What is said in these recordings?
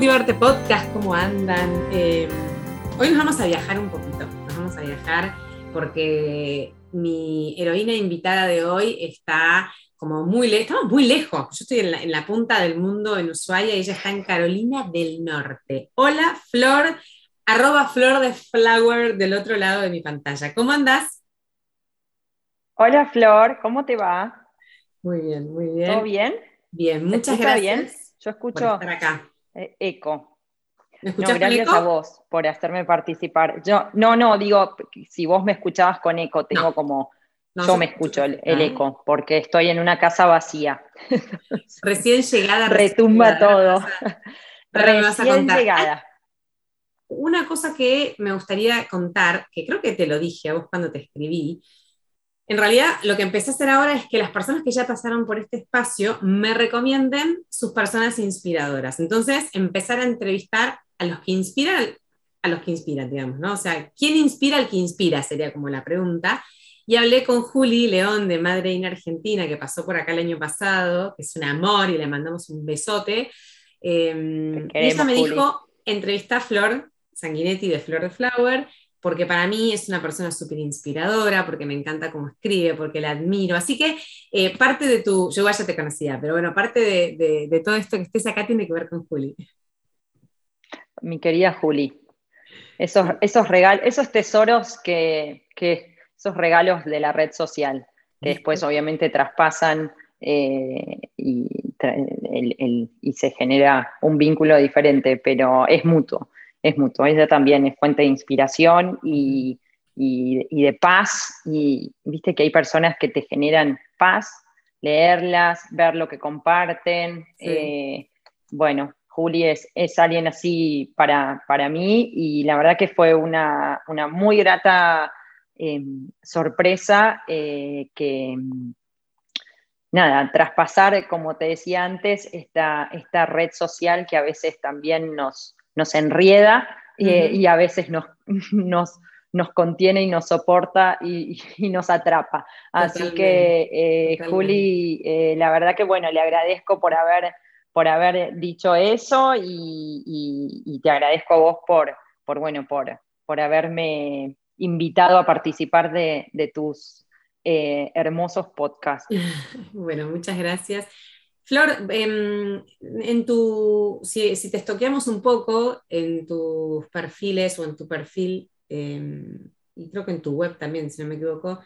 Motivarte Podcast. ¿Cómo andan? Eh, hoy nos vamos a viajar un poquito. Nos vamos a viajar porque mi heroína invitada de hoy está como muy lejos, estamos muy lejos. Yo estoy en la, punta del mundo en Ushuaia y ella está en Carolina del Norte. Hola, Flor, arroba Flor de Flower del otro lado de mi pantalla. ¿Cómo andas? Hola, Flor, ¿cómo te va? Muy bien, muy bien. ¿Todo bien? Bien, muchas gracias. bien? Yo escucho acá. Eh, eco. ¿Me escuchas gracias a vos por hacerme participar. Yo, no, no, digo, si vos me escuchabas con eco, tengo como. yo me escucho el, eco, porque estoy en una casa vacía. Recién llegada. Retumba todo. Recién llegada. Una cosa que me gustaría contar, que creo que te lo dije a vos cuando te escribí, en realidad, lo que empecé a hacer ahora es que las personas que ya pasaron por este espacio me recomienden sus personas inspiradoras. Entonces, empezar a entrevistar a los que inspiran, a los que inspiran, digamos, ¿no? O sea, ¿quién inspira al que inspira? Sería como la pregunta. Y hablé con Juli León de Madre in Argentina, que pasó por acá el año pasado, que es un amor y le mandamos un besote. Eh, y ella me dijo, entrevista a Flor Sanguinetti de Flor de Flower, porque para mí es una persona súper inspiradora, porque me encanta cómo escribe, porque la admiro. Así que eh, parte de tu, yo ya te conocía, pero bueno, parte de, todo esto que estés acá tiene que ver con Juli. Mi querida Juli, esos, esos regalos, esos tesoros que, esos regalos de la red social, que después obviamente traspasan eh, y, y se genera un vínculo diferente, pero es mutuo es mutuo. Ella también es fuente de inspiración y, de paz. Y viste que hay personas que te generan paz, leerlas, ver lo que comparten. Eh, bueno, Juli es, alguien así para, mí y la verdad que fue una, muy grata em, sorpresa eh, que nada, traspasar, como te decía antes, esta, esta red social que a veces también nos, nos enrieda eh, y a veces nos, nos, nos, contiene y nos soporta y, nos atrapa. Así que, eh, Juli, eh, la verdad que bueno, le agradezco por haber, por haber dicho eso y, te agradezco a vos por, por, bueno, por, por haberme invitado a participar de, de tus hermosos podcasts. Bueno, muchas gracias. Flor, em, en tu, si, te estoqueamos un poco en tus perfiles o en tu perfil, em, y creo que en tu web también, si no me equivoco,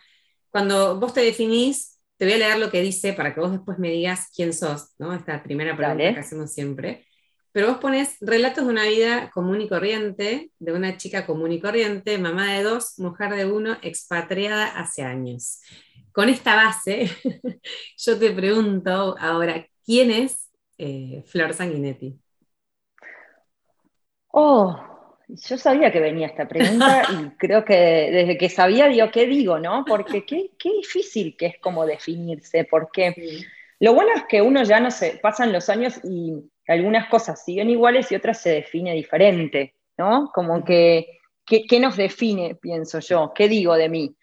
cuando vos te definís, te voy a leer lo que dice para que vos después me digas quién sos, ¿no? Esta primera pregunta que hacemos siempre. Pero vos pones relatos de una vida común y corriente, de una chica común y corriente, mamá de dos, mujer de uno, expatriada hace años. Con esta base, yo te pregunto ahora, ¿Quién es eh, Flor Sanguinetti? Oh, yo sabía que venía esta pregunta y creo que desde que sabía, digo, ¿qué digo, no? Porque qué, difícil que es como definirse, porque lo bueno es que uno ya no se, pasan los años y algunas cosas siguen iguales y otras se define diferente, ¿no? Como que, ¿qué, nos define, pienso yo? ¿Qué digo de mí?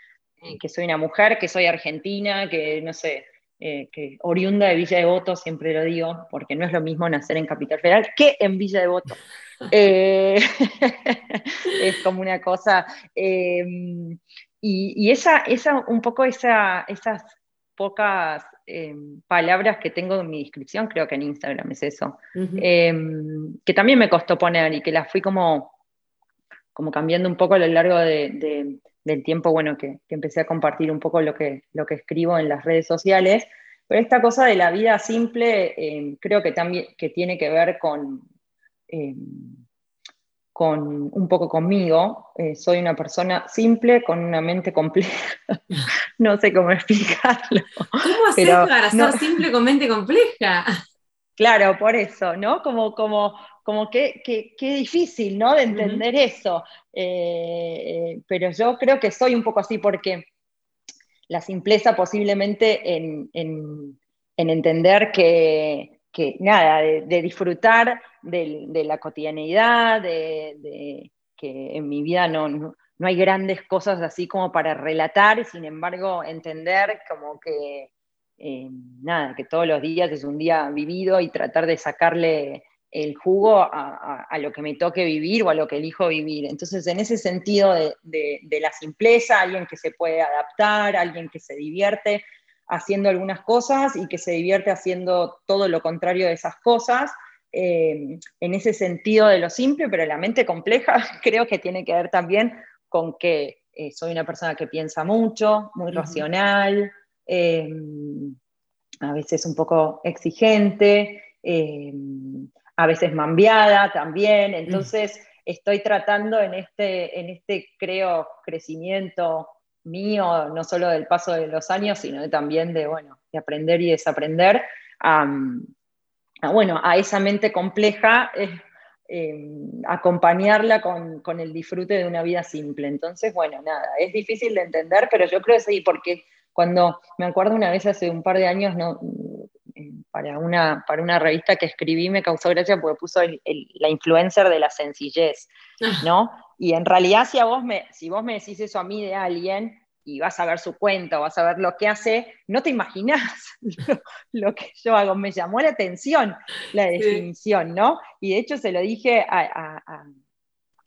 Que soy una mujer, que soy argentina, que no sé, eh, que oriunda de Villa de Voto, siempre lo digo, porque no es lo mismo nacer en Capital Federal que en Villa de Voto. Eh, es como una cosa. Eh, y, esa, esa, un poco esa, esas pocas palabras que tengo en mi descripción, creo que en Instagram es eso, que también me costó poner y que las fui como, como cambiando un poco a lo largo de del tiempo, bueno, que, empecé a compartir un poco lo que, lo que escribo en las redes sociales. Pero esta cosa de la vida simple eh, creo que también que tiene que ver con, eh, con un poco conmigo. Eh, soy una persona simple con una mente compleja. no sé cómo explicarlo. ¿Cómo hacer para ser simple con mente compleja? Claro, por eso, ¿no? Como, como, como que, difícil, ¿no? De entender eso. Eh, pero yo creo que soy un poco así porque la simpleza posiblemente en, entender que, nada, de, disfrutar de, la cotidianeidad, de, que en mi vida no, no, hay grandes cosas así como para relatar, sin embargo entender como que eh, nada, que todos los días es un día vivido y tratar de sacarle el jugo a, lo que me toque vivir o a lo que elijo vivir. Entonces, en ese sentido de, la simpleza, alguien que se puede adaptar, alguien que se divierte haciendo algunas cosas y que se divierte haciendo todo lo contrario de esas cosas, eh, en ese sentido de lo simple, pero la mente compleja creo que tiene que ver también con que eh, soy una persona que piensa mucho, muy racional, eh, a veces un poco exigente, a veces mambiada también, entonces estoy tratando en este, en este, creo, crecimiento mío, no solo del paso de los años, sino también de, bueno, de aprender y desaprender, bueno, a esa mente compleja eh, acompañarla con, el disfrute de una vida simple. Entonces, bueno, nada, es difícil de entender, pero yo creo que sí, porque cuando me acuerdo una vez hace un par de años, no, para, una, para una revista que escribí me causó gracia porque puso la influencer de la sencillez, ah. ¿no? Y en realidad si, vos me, si vos me decís eso a mí de alguien, y vas a ver su cuenta, vas a ver lo que hace, no te imaginas lo, que yo hago. Me llamó la atención la definición, ¿no? Y de hecho se lo dije a,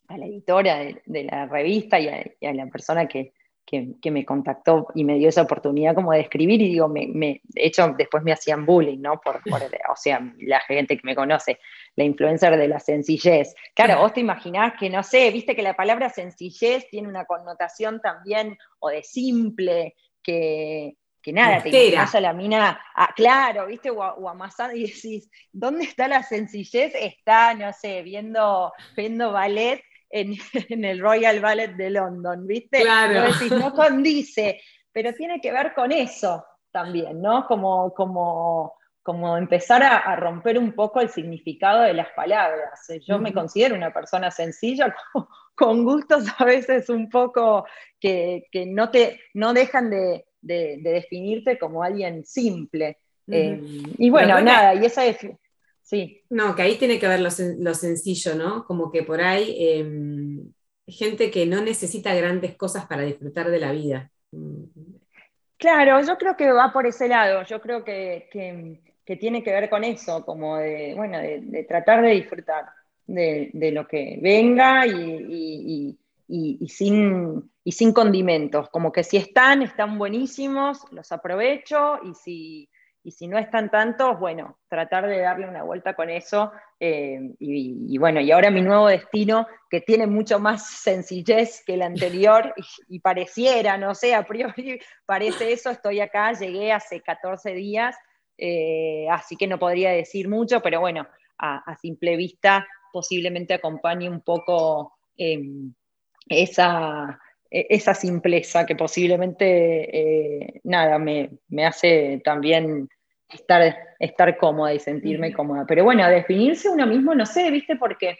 la editora de, la revista y a, la persona que, que, me contactó y me dio esa oportunidad como de escribir y digo, me, de hecho después me hacían bullying, ¿no? Por, o sea, la gente que me conoce, la influencer de la sencillez. Claro, vos te imaginás que, no sé, viste que la palabra sencillez tiene una connotación también, o de simple, que, que nada, te imaginas a la mina, ah, claro, viste, o, o amasando y decís, ¿dónde está la sencillez? Está, no sé, viendo, viendo ballet en, el Royal Ballet de London, ¿viste? Claro. No, condice, pero tiene que ver con eso también, ¿no? Como, como, como empezar a, romper un poco el significado de las palabras. Yo me considero una persona sencilla, con, gustos a veces un poco que, no, te, no dejan de, definirte como alguien simple. Eh, y bueno, nada, y esa es Sí. No, que ahí tiene que ver lo, sencillo, ¿no? Como que por ahí em, gente que no necesita grandes cosas para disfrutar de la vida. Claro, yo creo que va por ese lado, yo creo que, tiene que ver con eso, como de, bueno, de, tratar de disfrutar de, lo que venga y, sin, y sin condimentos, como que si están, están buenísimos, los aprovecho y si y si no están tantos, bueno, tratar de darle una vuelta con eso. Eh, y, bueno, y ahora mi nuevo destino, que tiene mucho más sencillez que el anterior, y, pareciera, no sé, a priori parece eso, estoy acá, llegué hace 14 días, eh, así que no podría decir mucho, pero bueno, a, simple vista posiblemente acompañe un poco em, esa, e, esa simpleza que posiblemente, eh, nada, me, me, hace también estar, estar cómoda y sentirme cómoda. Pero bueno, definirse uno mismo, no sé, ¿viste? Porque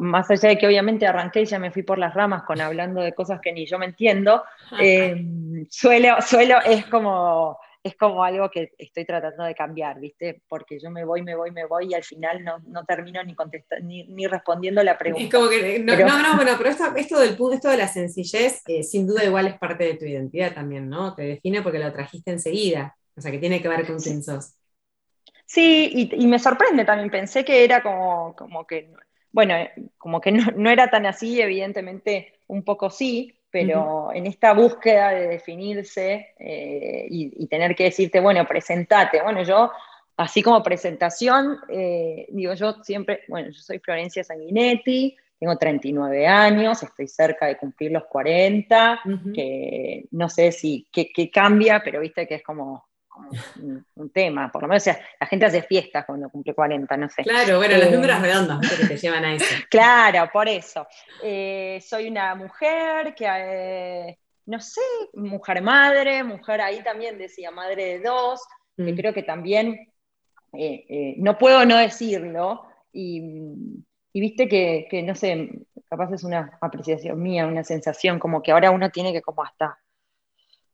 más allá de que obviamente arranqué y ya me fui por las ramas con hablando de cosas que ni yo me entiendo, eh, suelo, suelo, es como, es como algo que estoy tratando de cambiar, ¿viste? Porque yo me voy, me voy, me voy y al final no, termino ni, ni, respondiendo la pregunta. como que, no, no, bueno, pero esto, esto, del, esto de la sencillez, eh, sin duda igual es parte de tu identidad también, ¿no? Te define porque lo trajiste enseguida. O sea, que tiene que ver con quién Sí, y, me sorprende también. Pensé que era como, como que, bueno, como que no, era tan así, evidentemente un poco sí, pero en esta búsqueda de definirse eh, y, tener que decirte, bueno, presentate. Bueno, yo, así como presentación, eh, digo, yo siempre, bueno, yo soy Florencia Sanguinetti, tengo 39 años, estoy cerca de cumplir los 40, que no sé si, qué cambia, pero viste que es como un, tema, por lo menos la gente hace fiestas cuando cumple 40, no sé. Claro, bueno, los eh, números redondos que te llevan a eso. Claro, por eso. Eh, soy una mujer que, eh, no sé, mujer madre, mujer ahí también decía madre de dos, que mm. creo que también, no puedo no decirlo, y, viste que, que, no sé, capaz es una apreciación mía, una sensación, como que ahora uno tiene que como hasta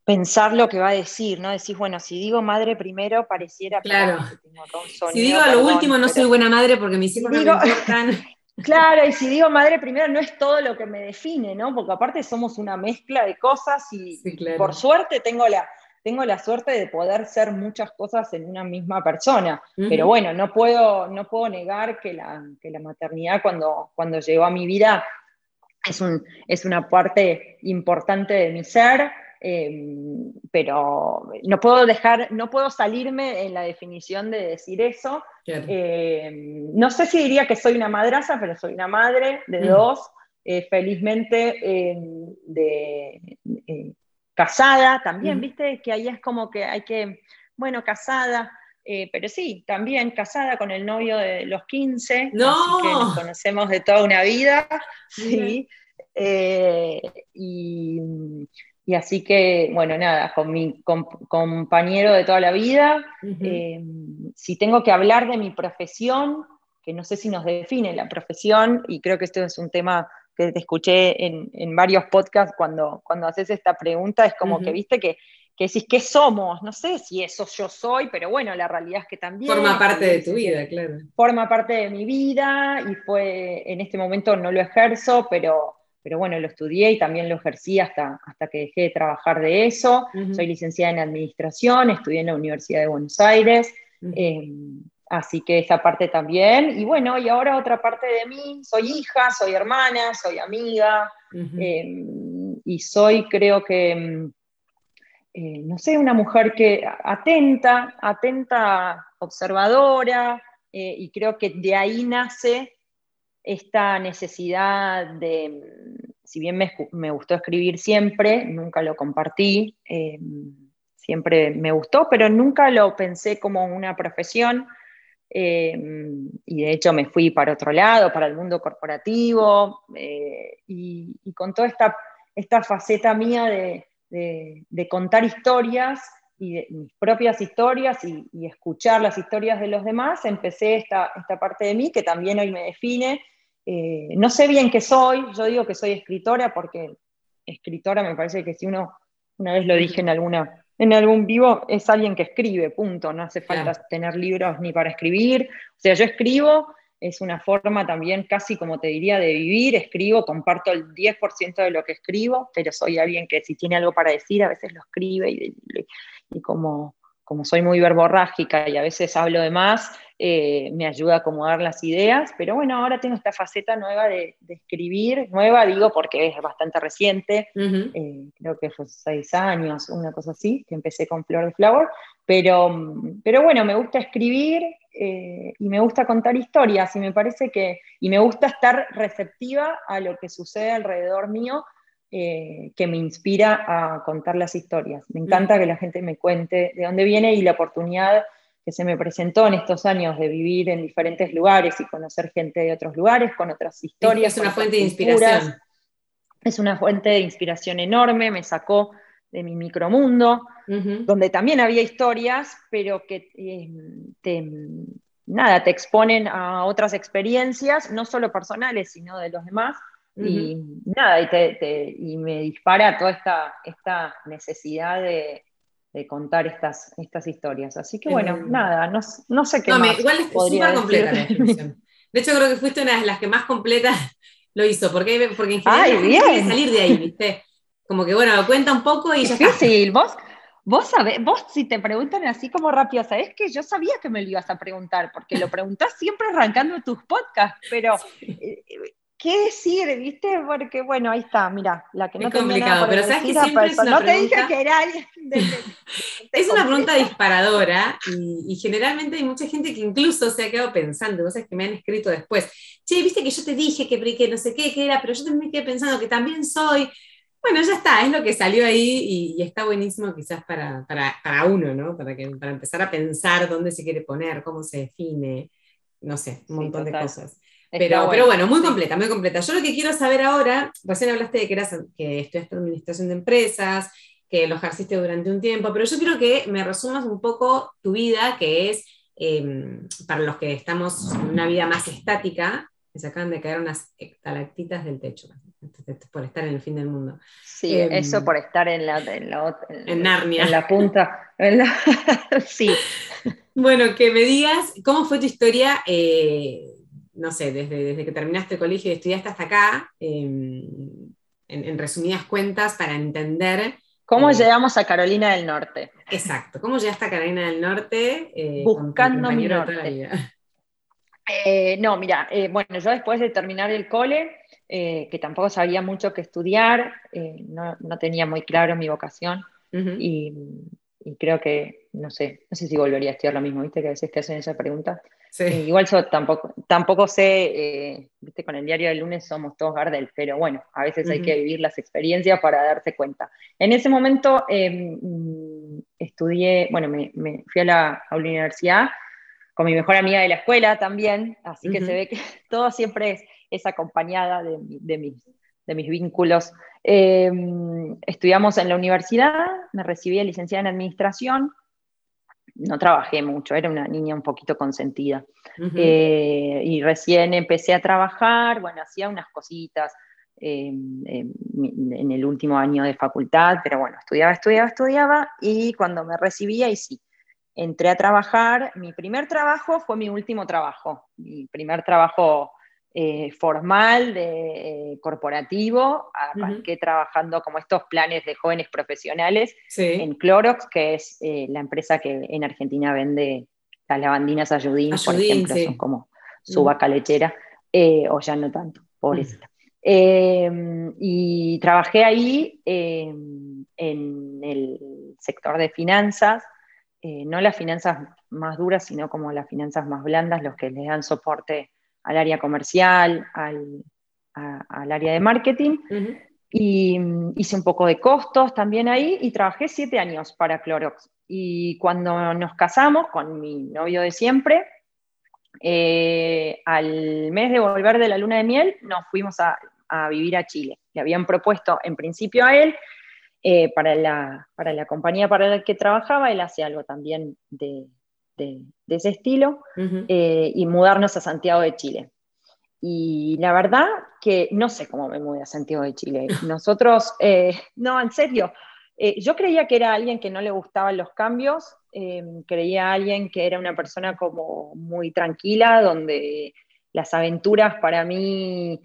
pensar lo que va a decir, ¿no? Decís, bueno, si digo madre primero, pareciera claro. si digo a lo último, no soy buena madre porque mis hijos no me Claro, y si digo madre primero, no es todo lo que me define, ¿no? Porque aparte somos una mezcla de cosas y, por suerte tengo la, tengo la suerte de poder ser muchas cosas en una misma persona. Pero bueno, no puedo, no puedo negar que la, la maternidad cuando, cuando llegó a mi vida es, un, es una parte importante de mi ser. Em, pero no puedo dejar, no puedo salirme en la definición de decir eso. Em, no sé si diría que soy una madraza, pero soy una madre de dos, eh, felizmente em, de, eh, casada también, viste, que ahí es como que hay que, bueno, casada, eh, pero sí, también casada con el novio de los 15, ¡No! así que nos conocemos de toda una vida, sí. y, y así que, bueno, nada, con mi compañero de toda la vida, eh, si tengo que hablar de mi profesión, que no sé si nos define la profesión, y creo que esto es un tema que te escuché en, varios podcasts cuando, cuando haces esta pregunta, es como que viste que, que decís, ¿qué somos? No sé si eso yo soy, pero bueno, la realidad es que también... Forma parte de tu vida, claro. Forma parte de mi vida y fue, en este momento no lo ejerzo, pero pero bueno, lo estudié y también lo ejercí hasta, hasta que dejé de trabajar de eso. Soy licenciada en administración, estudié en la Universidad de Buenos Aires, em, así que esa parte también. Y bueno, y ahora otra parte de mí, soy hija, soy hermana, soy amiga, em, y soy creo que, em, eh, no sé, una mujer que atenta, atenta, observadora, eh, y creo que de ahí nace esta necesidad de, si bien me, gustó escribir siempre, nunca lo compartí, eh, siempre me gustó, pero nunca lo pensé como una profesión. Eh, y de hecho me fui para otro lado, para el mundo corporativo, eh, y, con toda esta, esta faceta mía de, contar historias y de, mis propias historias y, escuchar las historias de los demás, empecé esta, esta parte de mí que también hoy me define eh, no sé bien qué soy, yo digo que soy escritora porque escritora me parece que si uno, una vez lo dije en, alguna, en algún vivo, es alguien que escribe, punto, no hace falta tener libros ni para escribir, o sea, yo escribo, es una forma también casi como te diría de vivir, escribo, comparto el 10% de lo que escribo, pero soy alguien que si tiene algo para decir a veces lo escribe y como como soy muy verborrágica y a veces hablo de más, eh, me ayuda a acomodar las ideas, pero bueno, ahora tengo esta faceta nueva de, escribir, nueva digo porque es bastante reciente, eh, creo que fue seis años, una cosa así, que empecé con Flor de Flower, pero, pero bueno, me gusta escribir eh, y me gusta contar historias y me parece que, y me gusta estar receptiva a lo que sucede alrededor mío, eh, que me inspira a contar las historias. Me encanta que la gente me cuente de dónde viene y la oportunidad que se me presentó en estos años de vivir en diferentes lugares y conocer gente de otros lugares con otras historias. Es una fuente de inspiración. Es una fuente de inspiración enorme, me sacó de mi micromundo, donde también había historias, pero que eh, te, nada, te exponen a otras experiencias, no solo personales, sino de los demás, y nada, y, me dispara toda esta, esta necesidad de, contar estas, estas historias. Así que bueno, nada, no, no, sé qué no, más. igual es súper completa la descripción. De hecho, creo que fuiste una de las que más completas lo hizo, porque, porque en general Ay, salir de ahí, ¿viste? Como que bueno, cuenta un poco y ya Difícil, vos. Vos sabés, vos si te preguntan así como rápido, sabés que yo sabía que me lo ibas a preguntar, porque lo preguntás siempre arrancando tus podcasts, pero eh, qué decir, ¿viste? Porque, bueno, ahí está, mira, la que no es complicado, pero sabes que siempre es una no pregunta... te dije que era alguien Es una pregunta disparadora y, generalmente hay mucha gente que incluso se ha quedado pensando, cosas que me han escrito después. Che, viste que yo te dije que, que no sé qué, que era, pero yo también me quedé pensando que también soy. Bueno, ya está, es lo que salió ahí y, está buenísimo quizás para, para, para, uno, ¿no? Para, que, para empezar a pensar dónde se quiere poner, cómo se define, no sé, un montón de cosas. Pero bueno, bueno, muy completa, muy completa. Yo lo que quiero saber ahora, recién hablaste de que, eras, que estudiaste administración de empresas, que lo ejerciste durante un tiempo, pero yo quiero que me resumas un poco tu vida, que es, em, para los que estamos en una vida más estática, que se acaban de caer unas estalactitas del techo, por estar en el fin del mundo. Sí, em, eso por estar en la, en, la, en, Narnia. En la punta. sí. Bueno, que me digas cómo fue tu historia eh, no sé, desde, desde que terminaste el colegio y estudiaste hasta acá, em, en, resumidas cuentas, para entender ¿Cómo llegamos a Carolina del Norte? Exacto, ¿cómo llegaste a Carolina del Norte? Buscando mi norte. no, mira, bueno, yo después de terminar el cole, que tampoco sabía mucho qué estudiar, no, no, tenía muy claro mi vocación y, y, creo que, no sé, no sé si volvería a estudiar lo mismo, ¿viste? Que a veces te hacen esa pregunta. Eh, igual yo tampoco, tampoco sé, eh, viste, con el diario del lunes somos todos Gardel, pero bueno, a veces hay que vivir las experiencias para darse cuenta. En ese momento em, estudié, bueno, me, fui a la, universidad con mi mejor amiga de la escuela también, así que se ve que todo siempre es, es acompañada de, de, mis, de mis vínculos. Em, estudiamos en la universidad, me recibí de licenciada en administración, no trabajé mucho, era una niña un poquito consentida. Eh, y recién empecé a trabajar, bueno, hacía unas cositas em, em, en el último año de facultad, pero bueno, estudiaba, estudiaba, estudiaba, y cuando me recibía, y sí, entré a trabajar, mi primer trabajo fue mi último trabajo, mi primer trabajo eh, formal, de, eh, corporativo, arranqué trabajando como estos planes de jóvenes profesionales en Clorox, que es eh, la empresa que en Argentina vende las lavandinas Ayudín, por ejemplo, son como su vaca lechera, o ya no tanto, pobrecita. Em, y trabajé ahí em, en el sector de finanzas, no las finanzas más duras, sino como las finanzas más blandas, los que le dan soporte al área comercial, al, área de marketing. Y mm, hice un poco de costos también ahí y trabajé siete años para Clorox. Y cuando nos casamos con mi novio de siempre, eh, al mes de volver de la luna de miel, nos fuimos a, vivir a Chile. Le habían propuesto en principio a él, eh, para, la, para la compañía para la que trabajaba, él hace algo también de, de, ese estilo eh, y mudarnos a Santiago de Chile. Y la verdad que no sé cómo me mudé a Santiago de Chile. Nosotros, eh, no, en serio, eh, yo creía que era alguien que no le gustaban los cambios, creía alguien que era una persona como muy tranquila, donde las aventuras para mí,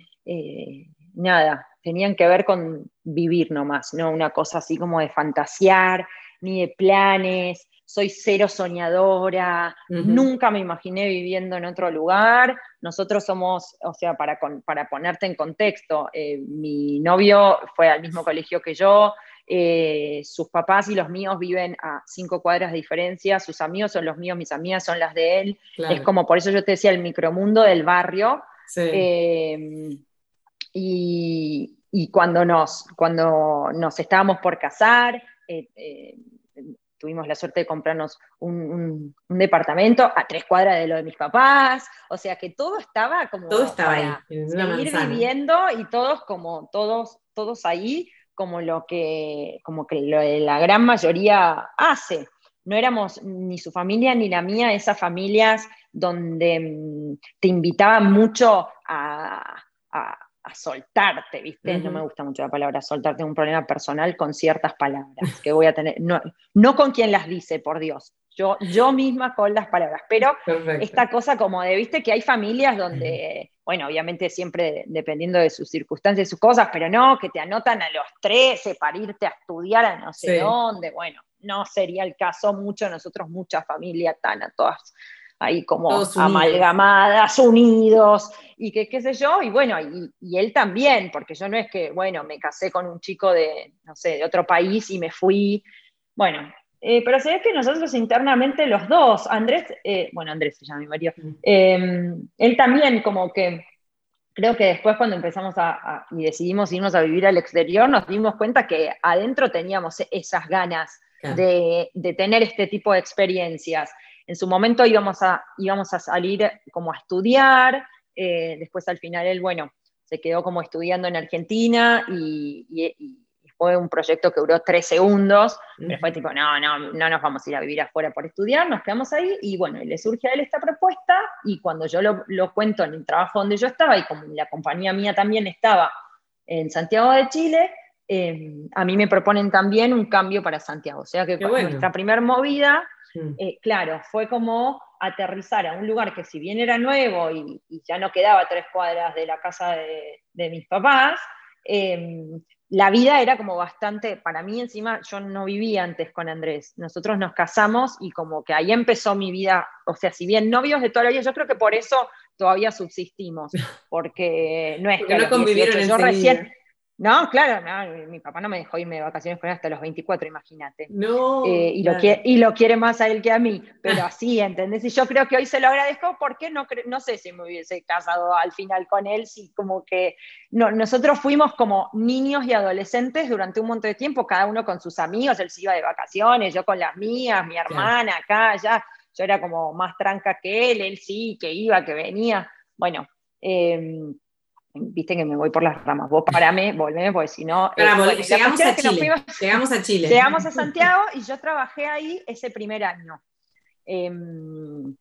nada, tenían que ver con vivir nomás, no una cosa así como de fantasear, ni de planes, soy cero soñadora, nunca me imaginé viviendo en otro lugar. Nosotros somos, o sea, para, para ponerte en contexto, eh, mi novio fue al mismo colegio que yo, eh, sus papás y los míos viven a cinco cuadras de diferencia, sus amigos son los míos, mis amigas son las de él. Es como, por eso yo te decía, el micromundo del barrio. Eh, y, cuando, nos, cuando nos estábamos por casar, tuvimos la suerte de comprarnos un, departamento a tres cuadras de lo de mis papás, o sea que todo estaba como todo estaba ahí, seguir viviendo y todos como todos todos ahí como lo que como que la gran mayoría hace. No éramos ni su familia ni la mía esas familias donde mm, te invitaban mucho a a soltarte, ¿viste? No me gusta mucho la palabra soltarte un problema personal con ciertas palabras que voy a tener, no, no con quien las dice, por Dios, yo, yo misma con las palabras, pero esta cosa como de, ¿viste? Que hay familias donde, bueno, obviamente siempre dependiendo de sus circunstancias y sus cosas, pero no, que te anotan a los 13 para irte a estudiar a no sé dónde, bueno, no sería el caso mucho, nosotros muchas familias están a todas ahí como amalgamadas, unidos, y que qué sé yo, y bueno, y, él también, porque yo no es que, bueno, me casé con un chico de, no sé, de otro país y me fui, bueno, eh, pero se ve que nosotros internamente los dos, Andrés, eh, bueno, Andrés se llama mi marido, em, él también como que creo que después cuando empezamos a, y decidimos irnos a vivir al exterior, nos dimos cuenta que adentro teníamos esas ganas de, de, tener este tipo de experiencias. En su momento íbamos a, íbamos a salir como a estudiar, eh, después al final él, bueno, se quedó como estudiando en Argentina y, fue un proyecto que duró tres segundos, pero fue tipo, no, no, no nos vamos a ir a vivir afuera por estudiar, nos quedamos ahí y bueno, le surge a él esta propuesta y cuando yo lo, cuento en el trabajo donde yo estaba y como la compañía mía también estaba en Santiago de Chile, eh, a mí me proponen también un cambio para Santiago. O sea que nuestra primera movida Mm. Eh, claro, fue como aterrizar a un lugar que si bien era nuevo y, ya no quedaba tres cuadras de la casa de, mis papás, em, la vida era como bastante, para mí encima, yo no vivía antes con Andrés. Nosotros nos casamos y como que ahí empezó mi vida, o sea, si bien novios de toda la vida, yo creo que por eso todavía subsistimos, porque no es que no convivieron yo recién, no, claro, no, mi papá no me dejó irme de vacaciones con él hasta los 24, imagínate. No. Eh, y, lo quiere, y lo quiere más a él que a mí, pero así, ¿entendés? Y yo creo que hoy se lo agradezco porque no, no sé si me hubiese casado al final con él, si como que no, nosotros fuimos como niños y adolescentes durante un montón de tiempo, cada uno con sus amigos, él se iba de vacaciones, yo con las mías, mi hermana acá, allá, yo era como más tranca que él, él sí, que iba, que venía. Bueno, eh, viste que me voy por las ramas. Vos parame, volveme, porque si no. Eh, llegamos, a Chile, llegamos a Chile. Llegamos a Santiago y yo trabajé ahí ese primer año. Em,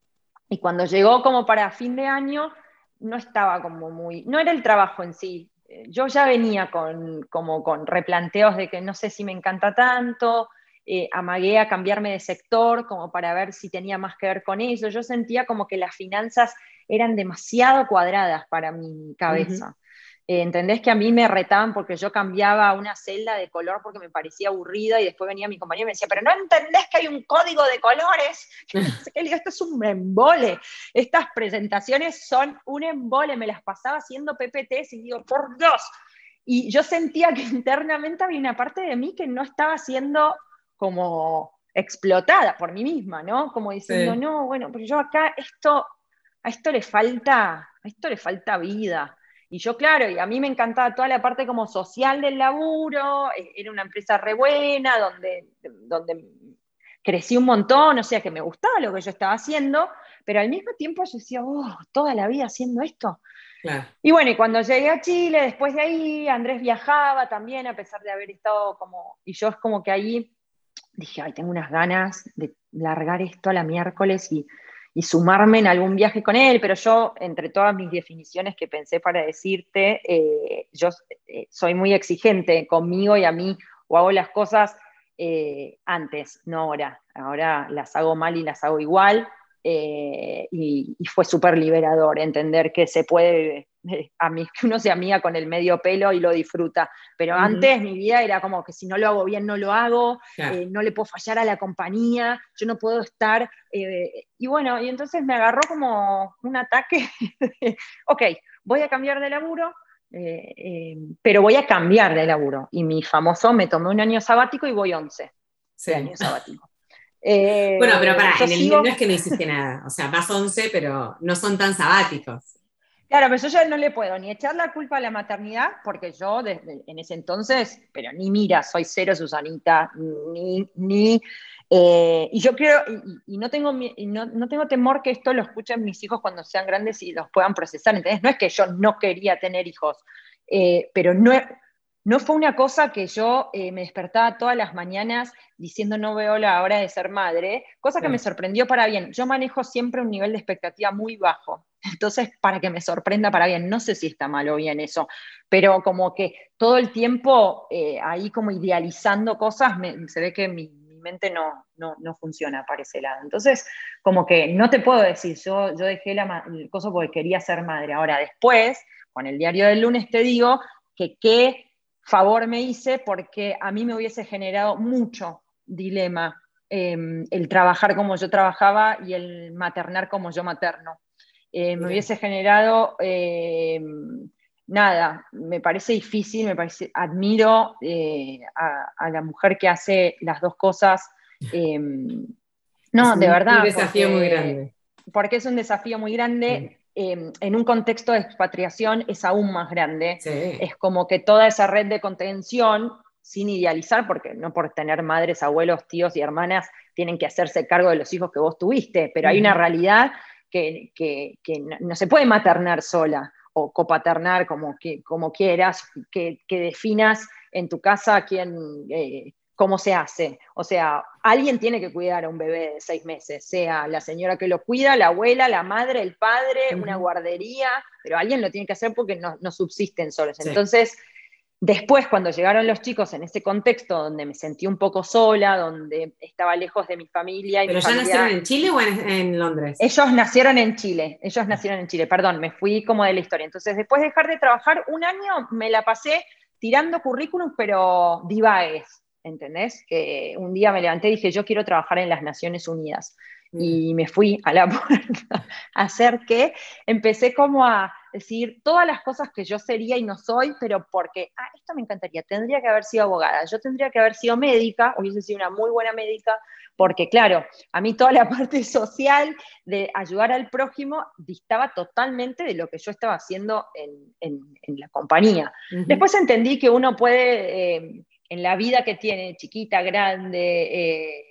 y cuando llegó como para fin de año, no estaba como muy. No era el trabajo en sí. Yo ya venía con, como con replanteos de que no sé si me encanta tanto. Eh, amagué a cambiarme de sector como para ver si tenía más que ver con eso. Yo sentía como que las finanzas eran demasiado cuadradas para mi cabeza. Eh, ¿Entendés que a mí me retaban porque yo cambiaba una celda de color porque me parecía aburrida y después venía mi compañero y me decía, pero no entendés que hay un código de colores? que digo, esto es un embole. Estas presentaciones son un embole. Me las pasaba haciendo PPTs y digo, por Dios. Y yo sentía que internamente había una parte de mí que no estaba siendo como explotada por mí misma, ¿no? Como diciendo, no, bueno, pero yo acá esto a esto le falta, a esto le falta vida. Y yo, claro, y a mí me encantaba toda la parte como social del laburo, e, era una empresa re buena, donde, donde crecí un montón, o sea que me gustaba lo que yo estaba haciendo, pero al mismo tiempo yo decía, oh, toda la vida haciendo esto. Y bueno, y cuando llegué a Chile, después de ahí, Andrés viajaba también, a pesar de haber estado como, y yo es como que ahí dije, ay, tengo unas ganas de largar esto a la miércoles y y sumarme en algún viaje con él, pero yo, entre todas mis definiciones que pensé para decirte, eh, yo eh, soy muy exigente conmigo y a mí, o hago las cosas eh, antes, no ahora. Ahora las hago mal y las hago igual, y, fue súper liberador entender que se puede a mí, que uno se amiga con el medio pelo y lo disfruta. Pero antes mi vida era como que si no lo hago bien, no lo hago, eh, no le puedo fallar a la compañía, yo no puedo estar. Eh, y bueno, y entonces me agarró como un ataque. ok, voy a cambiar de laburo, eh, pero voy a cambiar de laburo. Y mi famoso, me tomé un año sabático y voy 11 sí. año sabático. bueno, pero para, en el no es que no hiciste nada, o sea, vas 11, pero no son tan sabáticos. Claro, pero yo ya no le puedo ni echar la culpa a la maternidad, porque yo en ese entonces, pero ni mira, soy cero Susanita, ni, ni eh, y yo creo, y, no, tengo, no, no, tengo temor que esto lo escuchen mis hijos cuando sean grandes y los puedan procesar, ¿entendés? No es que yo no quería tener hijos, eh, pero no, no fue una cosa que yo eh, me despertaba todas las mañanas diciendo no veo la hora de ser madre, cosa que me sorprendió para bien. Yo manejo siempre un nivel de expectativa muy bajo, entonces para que me sorprenda para bien, no sé si está mal o bien eso, pero como que todo el tiempo eh, ahí como idealizando cosas, se ve que mi, mente no, no, funciona para ese lado. Entonces, como que no te puedo decir, yo, yo dejé la, el coso porque quería ser madre. Ahora, después, con el diario del lunes te digo que qué favor me hice porque a mí me hubiese generado mucho dilema em, el trabajar como yo trabajaba y el maternar como yo materno. Eh, me hubiese generado em, nada, me parece difícil, me parece, admiro eh, a, la mujer que hace las dos cosas. Em, no, de verdad. Es un desafío muy grande. Porque es un desafío muy grande. Em, en un contexto de expatriación es aún más grande. Es como que toda esa red de contención, sin idealizar, porque no por tener madres, abuelos, tíos y hermanas tienen que hacerse cargo de los hijos que vos tuviste, pero hay una realidad que, no, se puede maternar sola o copaternar como, que, como quieras, que, definas en tu casa quién, eh, cómo se hace. O sea, alguien tiene que cuidar a un bebé de seis meses, sea la señora que lo cuida, la abuela, la madre, el padre, una guardería, pero alguien lo tiene que hacer porque no, subsisten solos. Entonces, después, cuando llegaron los chicos en ese contexto donde me sentí un poco sola, donde estaba lejos de mi familia. ¿Pero ya nacieron en Chile o en, Londres? Ellos nacieron en Chile, ellos nacieron en Chile, perdón, me fui como de la historia. Entonces, después de dejar de trabajar un año, me la pasé tirando currículum, pero divagues, ¿entendés? Que un día me levanté y dije, yo quiero trabajar en las Naciones Unidas. Mm. Y me fui a la puerta a hacer que empecé como a decir todas las cosas que yo sería y no soy, pero porque, ah, esto me encantaría, tendría que haber sido abogada, yo tendría que haber sido médica, hubiese sido una muy buena médica, porque claro, a mí toda la parte social de ayudar al prójimo distaba totalmente de lo que yo estaba haciendo en, la compañía. Después entendí que uno puede, eh, en la vida que tiene, chiquita, grande, eh,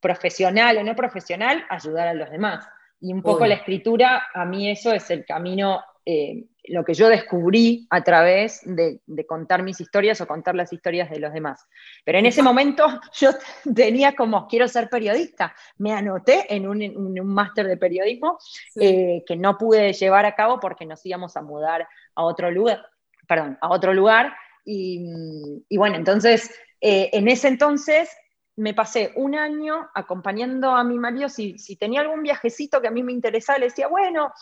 profesional o no profesional, ayudar a los demás. Y un poco la escritura, a mí eso es el camino eh, lo que yo descubrí a través de, contar mis historias o contar las historias de los demás. Pero en ese momento yo tenía como, quiero ser periodista. Me anoté en un, máster de periodismo eh, que no pude llevar a cabo porque nos íbamos a mudar a otro lugar. Perdón, a otro lugar. Y, bueno, entonces, eh, en ese entonces me pasé un año acompañando a mi marido, si, si, tenía algún viajecito que a mí me interesaba, le decía, bueno,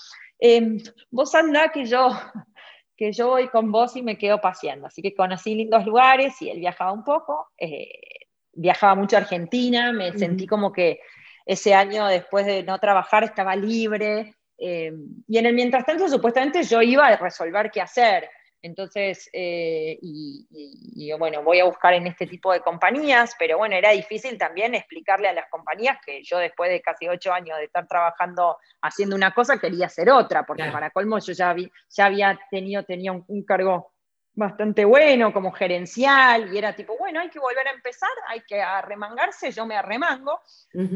Em, vos andá que yo, que yo voy con vos y me quedo paseando. Así que conocí lindos lugares y él viajaba un poco, eh, viajaba mucho a Argentina, me sentí como que ese año después de no trabajar estaba libre. Em, y en el mientras tanto, supuestamente yo iba a resolver qué hacer. Entonces, eh, y, bueno, voy a buscar en este tipo de compañías, pero bueno, era difícil también explicarle a las compañías que yo después de casi ocho años de estar trabajando haciendo una cosa, quería hacer otra, porque para colmo yo ya, ya había tenido tenía un, cargo bastante bueno como gerencial y era tipo, bueno, hay que volver a empezar, hay que arremangarse, yo me arremango,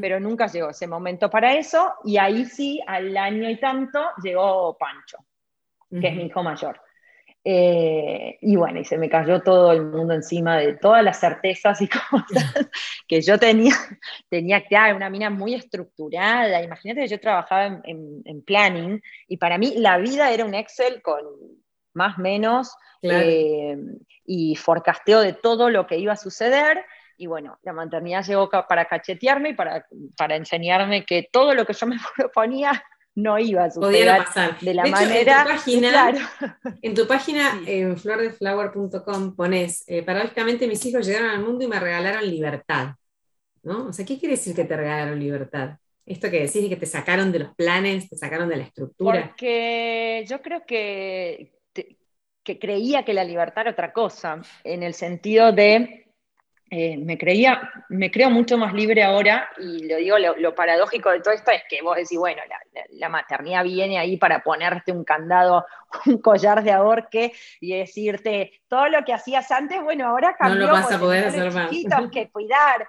pero nunca llegó ese momento para eso y ahí sí, al año y tanto, llegó Pancho, que es mi hijo mayor. Eh, y bueno, y se me cayó todo el mundo encima de todas las certezas y cosas que yo tenía. Tenía que una mina muy estructurada. Imagínate que yo trabajaba en, planning y para mí la vida era un Excel con más menos eh, y forecasteo de todo lo que iba a suceder. Y bueno, la maternidad llegó para cachetearme y para, para enseñarme que todo lo que yo me proponía no iba a suceder de la manera. En tu página, en, tu página en flordeflower.com pones, eh, paradójicamente mis hijos llegaron al mundo y me regalaron libertad. ¿no? O sea, ¿qué quiere decir que te regalaron libertad? Esto que decís que te sacaron de los planes, te sacaron de la estructura. Porque yo creo que, que creía que la libertad era otra cosa, en el sentido de eh, me creía, me creo mucho más libre ahora y lo digo, lo, paradójico de todo esto es que vos decís, bueno, la, maternidad viene ahí para ponerte un candado, un collar de ahorque y decirte, todo lo que hacías antes, bueno, ahora cambió. No lo vas a poder hacer más. que cuidar.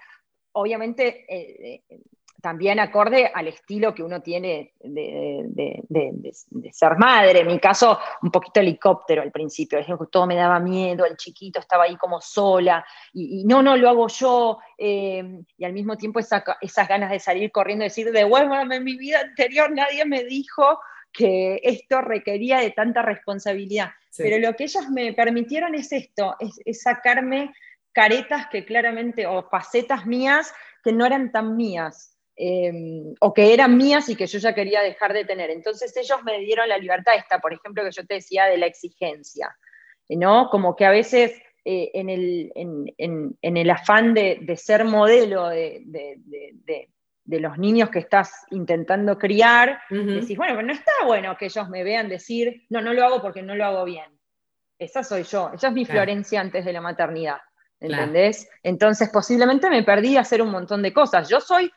Obviamente, eh, eh, también acorde al estilo que uno tiene de, ser madre. En mi caso, un poquito helicóptero al principio. Todo me daba miedo, el chiquito estaba ahí como sola, y, no, no, lo hago yo. Eh, y al mismo tiempo esas ganas de salir corriendo y decir, devuélvame en mi vida anterior, nadie me dijo que esto requería de tanta responsabilidad. Pero lo que ellos me permitieron es esto, es sacarme caretas que claramente, o facetas mías que no eran tan mías. Em, o que eran mías y que yo ya quería dejar de tener. Entonces ellos me dieron la libertad esta, por ejemplo, que yo te decía de la exigencia, ¿no? Como que a veces eh, en, el, en, el, afán de, ser modelo de, los niños que estás intentando criar, decís, bueno, pero no está bueno que ellos me vean decir, no, no lo hago porque no lo hago bien. Esa soy yo, esa es mi Florencia antes de la maternidad. ¿Entendés? Entonces, posiblemente me perdí a hacer un montón de cosas. Yo soy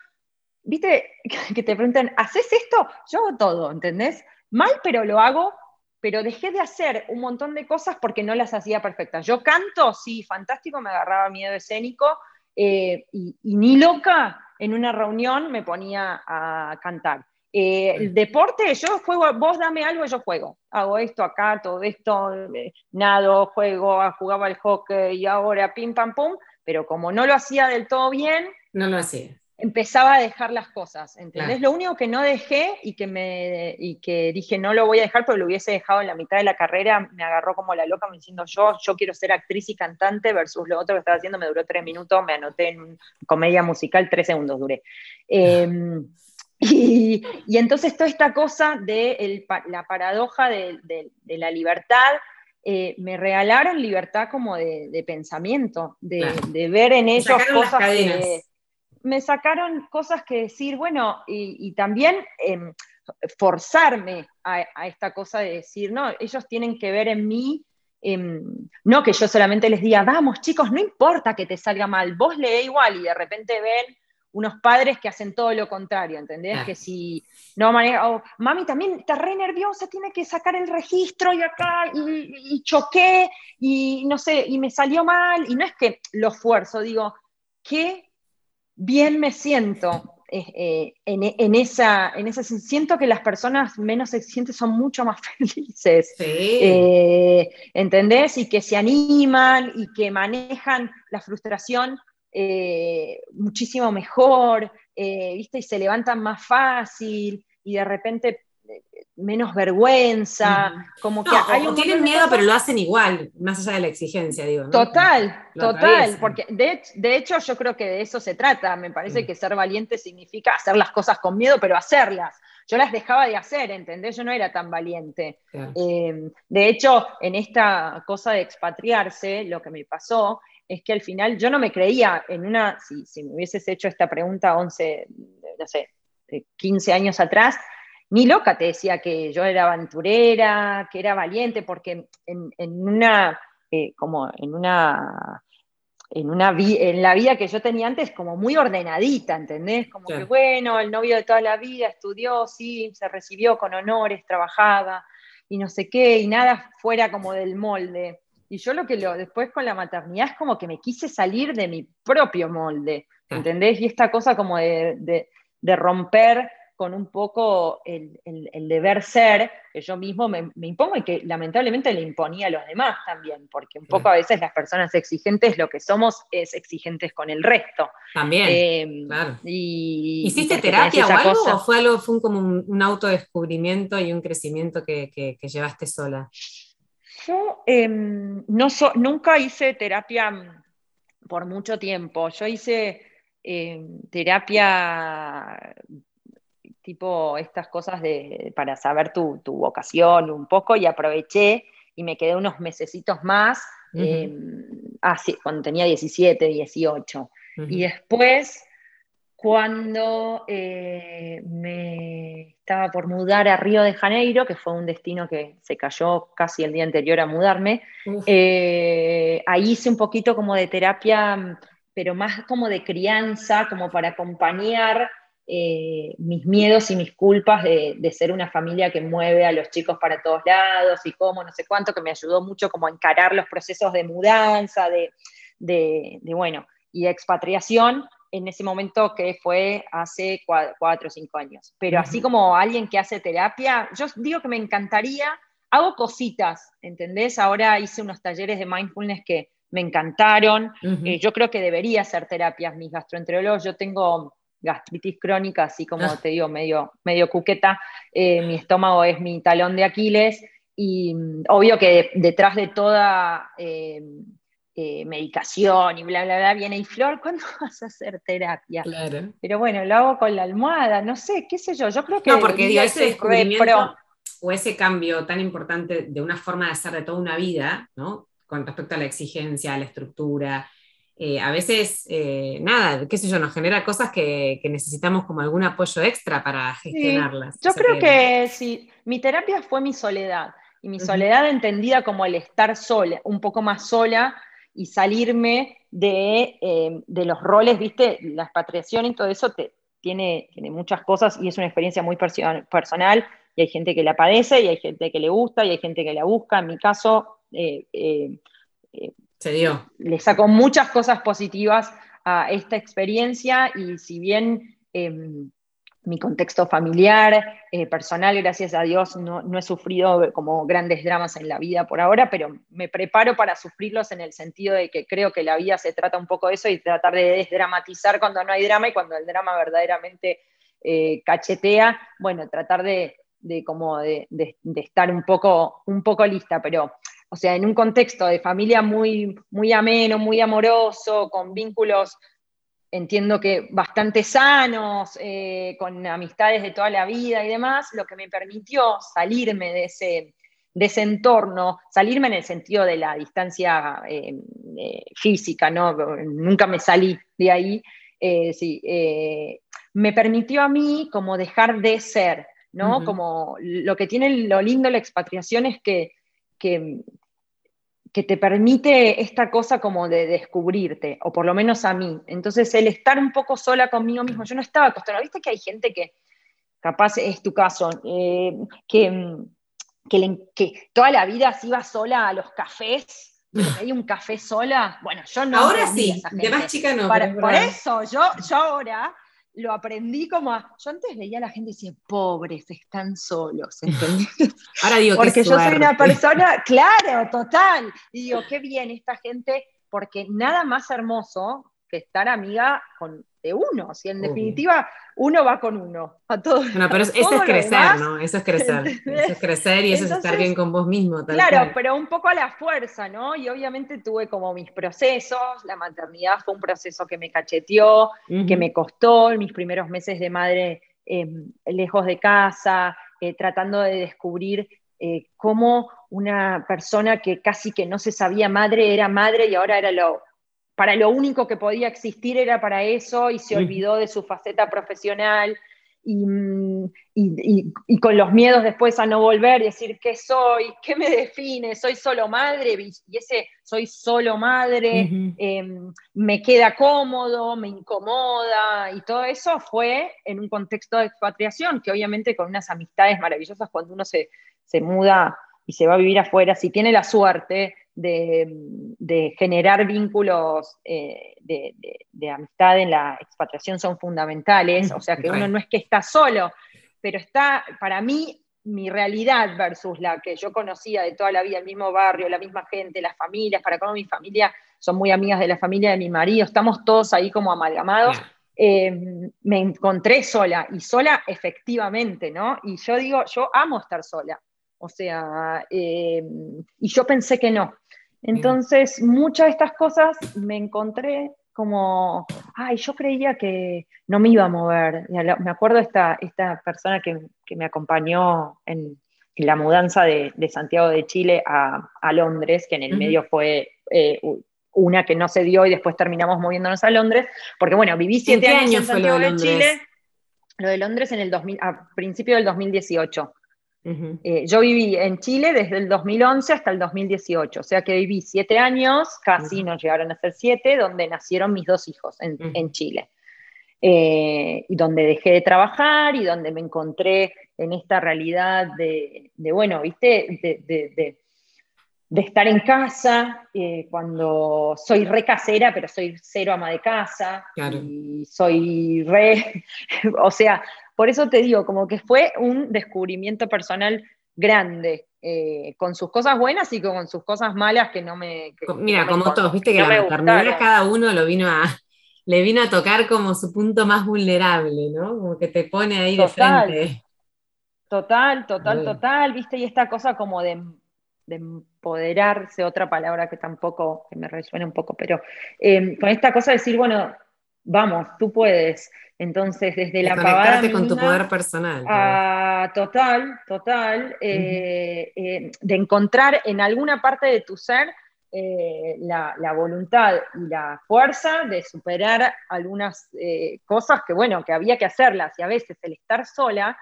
viste, que te preguntan, ¿haces esto? Yo hago todo, ¿entendés? Mal, pero lo hago, pero dejé de hacer un montón de cosas porque no las hacía perfectas. Yo canto, sí, fantástico, me agarraba miedo escénico, eh, y, ni loca en una reunión me ponía a cantar. Eh, el deporte, yo juego, vos dame algo, yo juego. Hago esto acá, todo esto, eh, nado, juego, jugaba al hockey y ahora pim pam pum, pero como no lo hacía del todo bien, no lo hacía empezaba a dejar las cosas, ¿entendés? Lo único que no dejé y que, me, y que dije no lo voy a dejar, pero lo hubiese dejado en la mitad de la carrera, me agarró como la loca me diciendo yo, yo quiero ser actriz y cantante versus lo otro que estaba haciendo, me duró tres minutos, me anoté en comedia musical, tres segundos duré. Em, y, entonces toda esta cosa de la paradoja de, la libertad, eh, me regalaron libertad como de, pensamiento, de, ver en ellos cosas que me sacaron cosas que decir, bueno, y, también em, forzarme a, esta cosa de decir, no, ellos tienen que ver en mí, em, no que yo solamente les diga, vamos chicos, no importa que te salga mal, vos lee igual y de repente ven unos padres que hacen todo lo contrario, ¿entendés? Que si no maneja, mami también está re nerviosa, tiene que sacar el registro y acá, y, choqué, y no sé, y me salió mal, y no es que lo esfuerzo, digo, qué bien me siento eh, eh, en, esa, en esa, siento que las personas menos exigentes son mucho más felices, eh, ¿entendés? Y que se animan y que manejan la frustración eh, muchísimo mejor, ¿viste? Y se levantan más fácil y de repente menos vergüenza, como que hay un tienen miedo pero lo hacen igual, más allá de la exigencia, digo. Total, total, porque de, de, hecho yo creo que de eso se trata, me parece mm. que ser valiente significa hacer las cosas con miedo, pero hacerlas. Yo las dejaba de hacer, ¿entendés? Yo no era tan valiente. de hecho, en esta cosa de expatriarse, lo que me pasó es que al final yo no me creía en una, si, me hubieses hecho esta pregunta 11, no sé, 15 años atrás, ni loca te decía que yo era aventurera, que era valiente, porque en, una, eh, como en una, en, una en la vida que yo tenía antes, como muy ordenadita, ¿entendés? Como que bueno, el novio de toda la vida estudió, sí, se recibió con honores, trabajaba, y no sé qué, y nada fuera como del molde. Y yo lo que lo, después con la maternidad es como que me quise salir de mi propio molde, ah. ¿entendés? Y esta cosa como de, romper con un poco el, deber ser que yo mismo me, impongo y que lamentablemente le imponía a los demás también, porque un poco a veces las personas exigentes lo que somos es exigentes con el resto. También. Eh, claro. ¿Hiciste terapia o algo? ¿O fue algo, fue como un, autodescubrimiento y un crecimiento que, que llevaste sola? Yo em, no nunca hice terapia mm, por mucho tiempo. Yo hice em, terapia tipo estas cosas de, para saber tu, vocación un poco y aproveché y me quedé unos mesecitos más em, cuando tenía 17, 18. Y después cuando eh, me estaba por mudar a Río de Janeiro, que fue un destino que se cayó casi el día anterior a mudarme, eh, ahí hice un poquito como de terapia, pero más como de crianza, como para acompañar eh, mis miedos y mis culpas de, ser una familia que mueve a los chicos para todos lados y cómo, no sé cuánto, que me ayudó mucho como a encarar los procesos de mudanza, de, de bueno, y de expatriación en ese momento que fue hace cuatro, o cinco años. Pero así como alguien que hace terapia, yo digo que me encantaría, hago cositas, ¿entendés? Ahora hice unos talleres de mindfulness que me encantaron. Eh, yo creo que debería hacer terapias mis gastroenterólogos. Yo tengo gastritis crónica, así como ah. te digo, medio, medio cuqueta. Eh, mi estómago es mi talón de Aquiles. Y mm, obvio que detrás de toda eh, eh, medicación y bla, bla, bla, viene y Flor, ¿cuándo vas a hacer terapia? Claro. Pero bueno, lo hago con la almohada, no sé, qué sé yo, yo creo que... No, porque digo, ese descubrimiento o ese cambio tan importante de una forma de hacer de toda una vida, ¿no? Con respecto a la exigencia, a la estructura, eh, a veces, eh, nada, qué sé yo, nos genera cosas que, necesitamos como algún apoyo extra para gestionarlas. yo creo que sí, mi terapia fue mi soledad, y mi soledad entendida como el estar sola, un poco más sola, y salirme eh, de, los roles, viste, la expatriación y todo eso te, tiene, tiene muchas cosas y es una experiencia muy personal y hay gente que la padece y hay gente que le gusta y hay gente que la busca. En mi caso, se dio. Le saco muchas cosas positivas a esta experiencia y si bien em, mi contexto familiar, eh, personal, gracias a Dios, no, he sufrido como grandes dramas en la vida por ahora, pero me preparo para sufrirlos en el sentido de que creo que la vida se trata un poco de eso y tratar de desdramatizar cuando no hay drama y cuando el drama verdaderamente eh, cachetea, bueno, tratar de, como de, estar un poco, un poco lista, pero o sea, en un contexto de familia muy, muy ameno, muy amoroso, con vínculos entiendo que bastante sanos, eh, con amistades de toda la vida y demás, lo que me permitió salirme de ese, ese entorno, salirme en el sentido de la distancia eh, eh, física, ¿no? Nunca me salí de ahí, sí, me permitió a mí como dejar de ser, ¿no? Como lo que tiene lo lindo la expatriación es que, que, que te permite esta cosa como de descubrirte, o por lo menos a mí. Entonces, el estar un poco sola conmigo mismo, yo no estaba acostumbrada. Viste que hay gente que, capaz es tu caso, eh, que, que, toda la vida se iba sola a los cafés, hay un café sola. Bueno, yo no. Ahora sí, de más chica no. por eso, yo, yo ahora lo aprendí como yo antes veía a la gente y decía, pobres, están solos, ¿entendés? Ahora digo Porque yo soy una persona, claro, total, y digo, qué bien esta gente, porque nada más hermoso que estar amiga con, de uno, si en definitiva uno va con uno, a todos. Bueno, pero eso es crecer, ¿no? Eso es crecer, eso es crecer y eso es estar bien con vos mismo. claro, pero un poco a la fuerza, ¿no? Y obviamente tuve como mis procesos, la maternidad fue un proceso que me cacheteó, que me costó, mis primeros meses de madre em, lejos de casa, eh, tratando de descubrir eh, cómo una persona que casi que no se sabía madre era madre y ahora era lo para lo único que podía existir era para eso y se olvidó de su faceta profesional y, con los miedos después a no volver y decir qué soy, qué me define, soy solo madre y ese soy solo madre em, me queda cómodo, me incomoda y todo eso fue en un contexto de expatriación que obviamente con unas amistades maravillosas cuando uno se, se muda y se va a vivir afuera, si tiene la suerte de, generar vínculos eh, de, amistad en la expatriación son fundamentales, o sea que uno no es que está solo, pero está, para mí, mi realidad versus la que yo conocía de toda la vida, el mismo barrio, la misma gente, las familias, para cómo mi familia son muy amigas de la familia de mi marido, estamos todos ahí como amalgamados. Eh, me encontré sola y sola efectivamente, ¿no? Y yo digo, yo amo estar sola. O sea, eh, y yo pensé que no. Entonces, muchas de estas cosas me encontré como, ay, yo creía que no me iba a mover. Me acuerdo esta, esta persona que, me acompañó en, la mudanza de, Santiago de Chile a, Londres, que en el medio fue eh, una que no se dio y después terminamos moviéndonos a Londres, porque bueno, viví siete años, en Santiago de, Chile. Lo de Londres en el 2000, a principio del 2018. Eh, yo viví en Chile desde el 2011 hasta el 2018, o sea que viví siete años, casi no llegaron a ser siete, donde nacieron mis dos hijos en, Chile. Eh, y donde dejé de trabajar y donde me encontré en esta realidad de, bueno, viste, de, estar en casa, eh, cuando soy re casera, pero soy cero ama de casa, y soy re, o sea, por eso te digo, como que fue un descubrimiento personal grande, eh, con sus cosas buenas y con sus cosas malas que no me... Mira, como todos, viste que la maternidad cada uno lo vino a, le vino a tocar como su punto más vulnerable, ¿no? Como que te pone ahí de frente. Total, total, total, viste, y esta cosa como de, empoderarse, otra palabra que tampoco, que me resuena un poco, pero eh, con esta cosa de decir, bueno, vamos, tú puedes. Entonces, desde la pavada. con tu poder personal. total, total. Eh, eh, de encontrar en alguna parte de tu ser eh, la, voluntad y la fuerza de superar algunas cosas que, bueno, que había que hacerlas. Y a veces el estar sola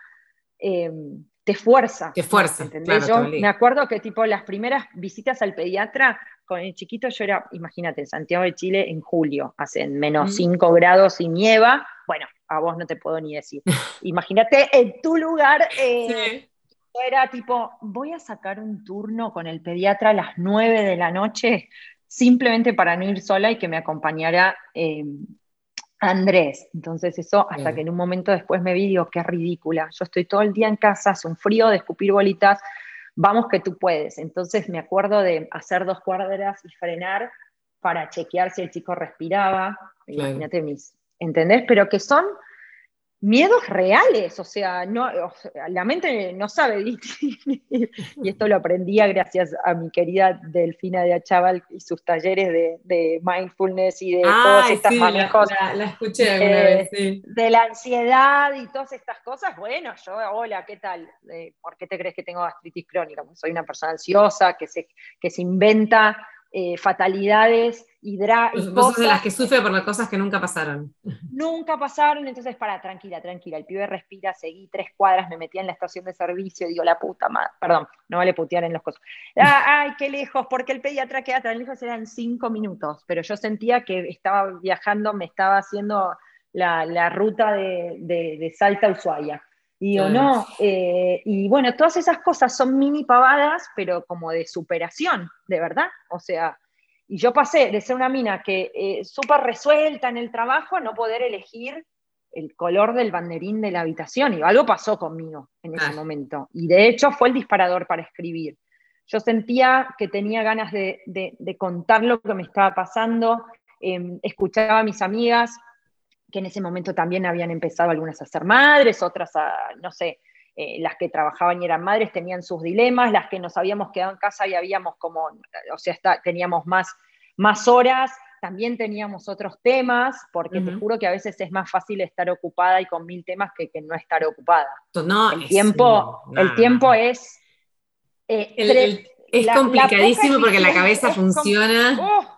te fuerza. Te fuerza. Yo me acuerdo que, tipo, las primeras visitas al pediatra con el chiquito yo era, imagínate, en Santiago de Chile en julio, hace menos 5 grados y nieva. Bueno, a vos no te puedo ni decir. imagínate en tu lugar. Eh, era tipo, voy a sacar un turno con el pediatra a las 9 de la noche simplemente para no ir sola y que me acompañara em, Andrés. Entonces eso, hasta que en un momento después me vi, digo, qué ridícula. Yo estoy todo el día en casa, hace un frío de escupir bolitas, vamos que tú puedes. Entonces me acuerdo de hacer dos cuadras y frenar para chequear si el chico respiraba. Imagínate mis, ¿entendés? Pero que son miedos reales, o sea, no, la mente no sabe distinguir. Y esto lo aprendía gracias a mi querida Delfina de Achaval y sus talleres de, mindfulness y de todos estos manejos. La, escuché alguna vez, sí. De la ansiedad y todas estas cosas. Bueno, yo, hola, ¿qué tal? Eh, ¿Por qué te crees que tengo gastritis crónica? soy una persona ansiosa que se, que se inventa eh, fatalidades y, y cosas. de las que sufre por las cosas que nunca pasaron. Nunca pasaron, entonces para, tranquila, tranquila, el pibe respira, seguí tres cuadras, me metía en la estación de servicio, digo, la puta madre, perdón, no vale putear en los cosas. Ah, ay, qué lejos, porque el pediatra queda tan lejos, eran cinco minutos, pero yo sentía que estaba viajando, me estaba haciendo la, ruta de, de Salta a Ushuaia. Y o no, eh, y bueno, todas esas cosas son mini pavadas, pero como de superación, de verdad. O sea, y yo pasé de ser una mina que eh, súper resuelta en el trabajo a no poder elegir el color del banderín de la habitación. Y algo pasó conmigo en ese ah. momento. Y de hecho fue el disparador para escribir. Yo sentía que tenía ganas de, contar lo que me estaba pasando. Em, escuchaba a mis amigas que en ese momento también habían empezado algunas a ser madres, otras a, no sé, eh, las que trabajaban y eran madres tenían sus dilemas, las que nos habíamos quedado en casa y habíamos como, o sea, teníamos más, más horas, también teníamos otros temas, porque te juro que a veces es más fácil estar ocupada y con mil temas que, que no estar ocupada. No, el, tiempo, el tiempo es... Eh, es complicadísimo porque la cabeza funciona.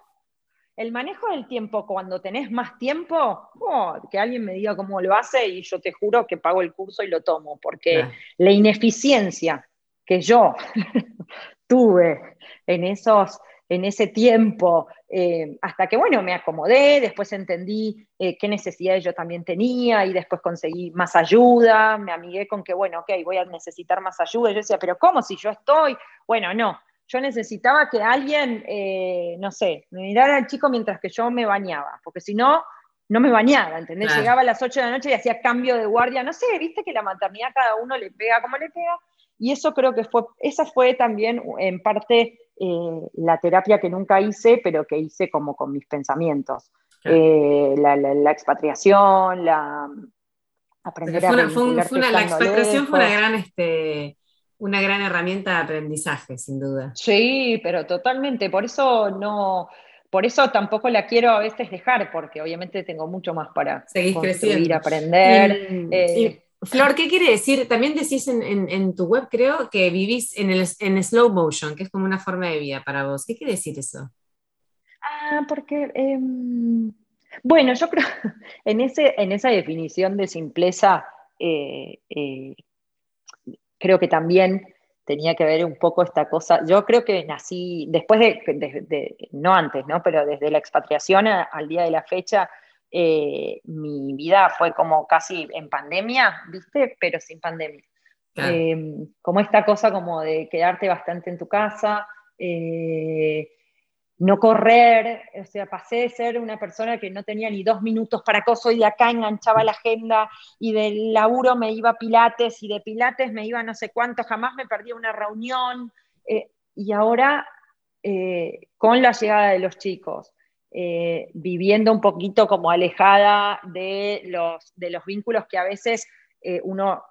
El manejo del tiempo, cuando tenés más tiempo, oh, que alguien me diga cómo lo hace y yo te juro que pago el curso y lo tomo, porque la ineficiencia que yo tuve en, esos, en ese tiempo, eh, hasta que, bueno, me acomodé, después entendí eh, qué necesidades yo también tenía y después conseguí más ayuda, me amigué con que, bueno, ok, voy a necesitar más ayuda. Y yo decía, pero ¿cómo si yo estoy? Bueno, no, yo necesitaba que alguien, eh, no sé, me mirara al chico mientras que yo me bañaba, porque si no, no me bañaba, ¿entendés? Llegaba a las 8 de la noche y hacía cambio de guardia, no sé, viste que la maternidad cada uno le pega como le pega, y eso creo que fue, esa fue también en parte eh, la terapia que nunca hice, pero que hice como con mis pensamientos. Eh, la, expatriación, la aprender a La expatriación fue una gran... Este, una gran herramienta de aprendizaje, sin duda. Sí, pero totalmente. Por eso no, por eso tampoco la quiero a veces dejar, porque obviamente tengo mucho más para seguir construir, aprender. Eh, Flor, ¿qué quiere decir? También decís en, tu web, creo, que vivís en, el, en slow motion, que es como una forma de vida para vos. ¿Qué quiere decir eso? Ah, porque, em, bueno, yo creo, en, ese, en esa definición de simpleza, eh, eh, creo que también tenía que ver un poco esta cosa. Yo creo que nací, después de, no antes, ¿no? pero desde la expatriación al día de la fecha, eh, mi vida fue como casi en pandemia, ¿viste? Pero sin pandemia. Em, como esta cosa como de quedarte bastante en tu casa, eh, no correr, o sea, pasé de ser una persona que no tenía ni dos minutos para coso y de acá enganchaba la agenda y del laburo me iba a Pilates y de Pilates me iba no sé cuánto, jamás me perdía una reunión. Eh, y ahora, eh, con la llegada de los chicos, eh, viviendo un poquito como alejada de los, de los vínculos que a veces uno,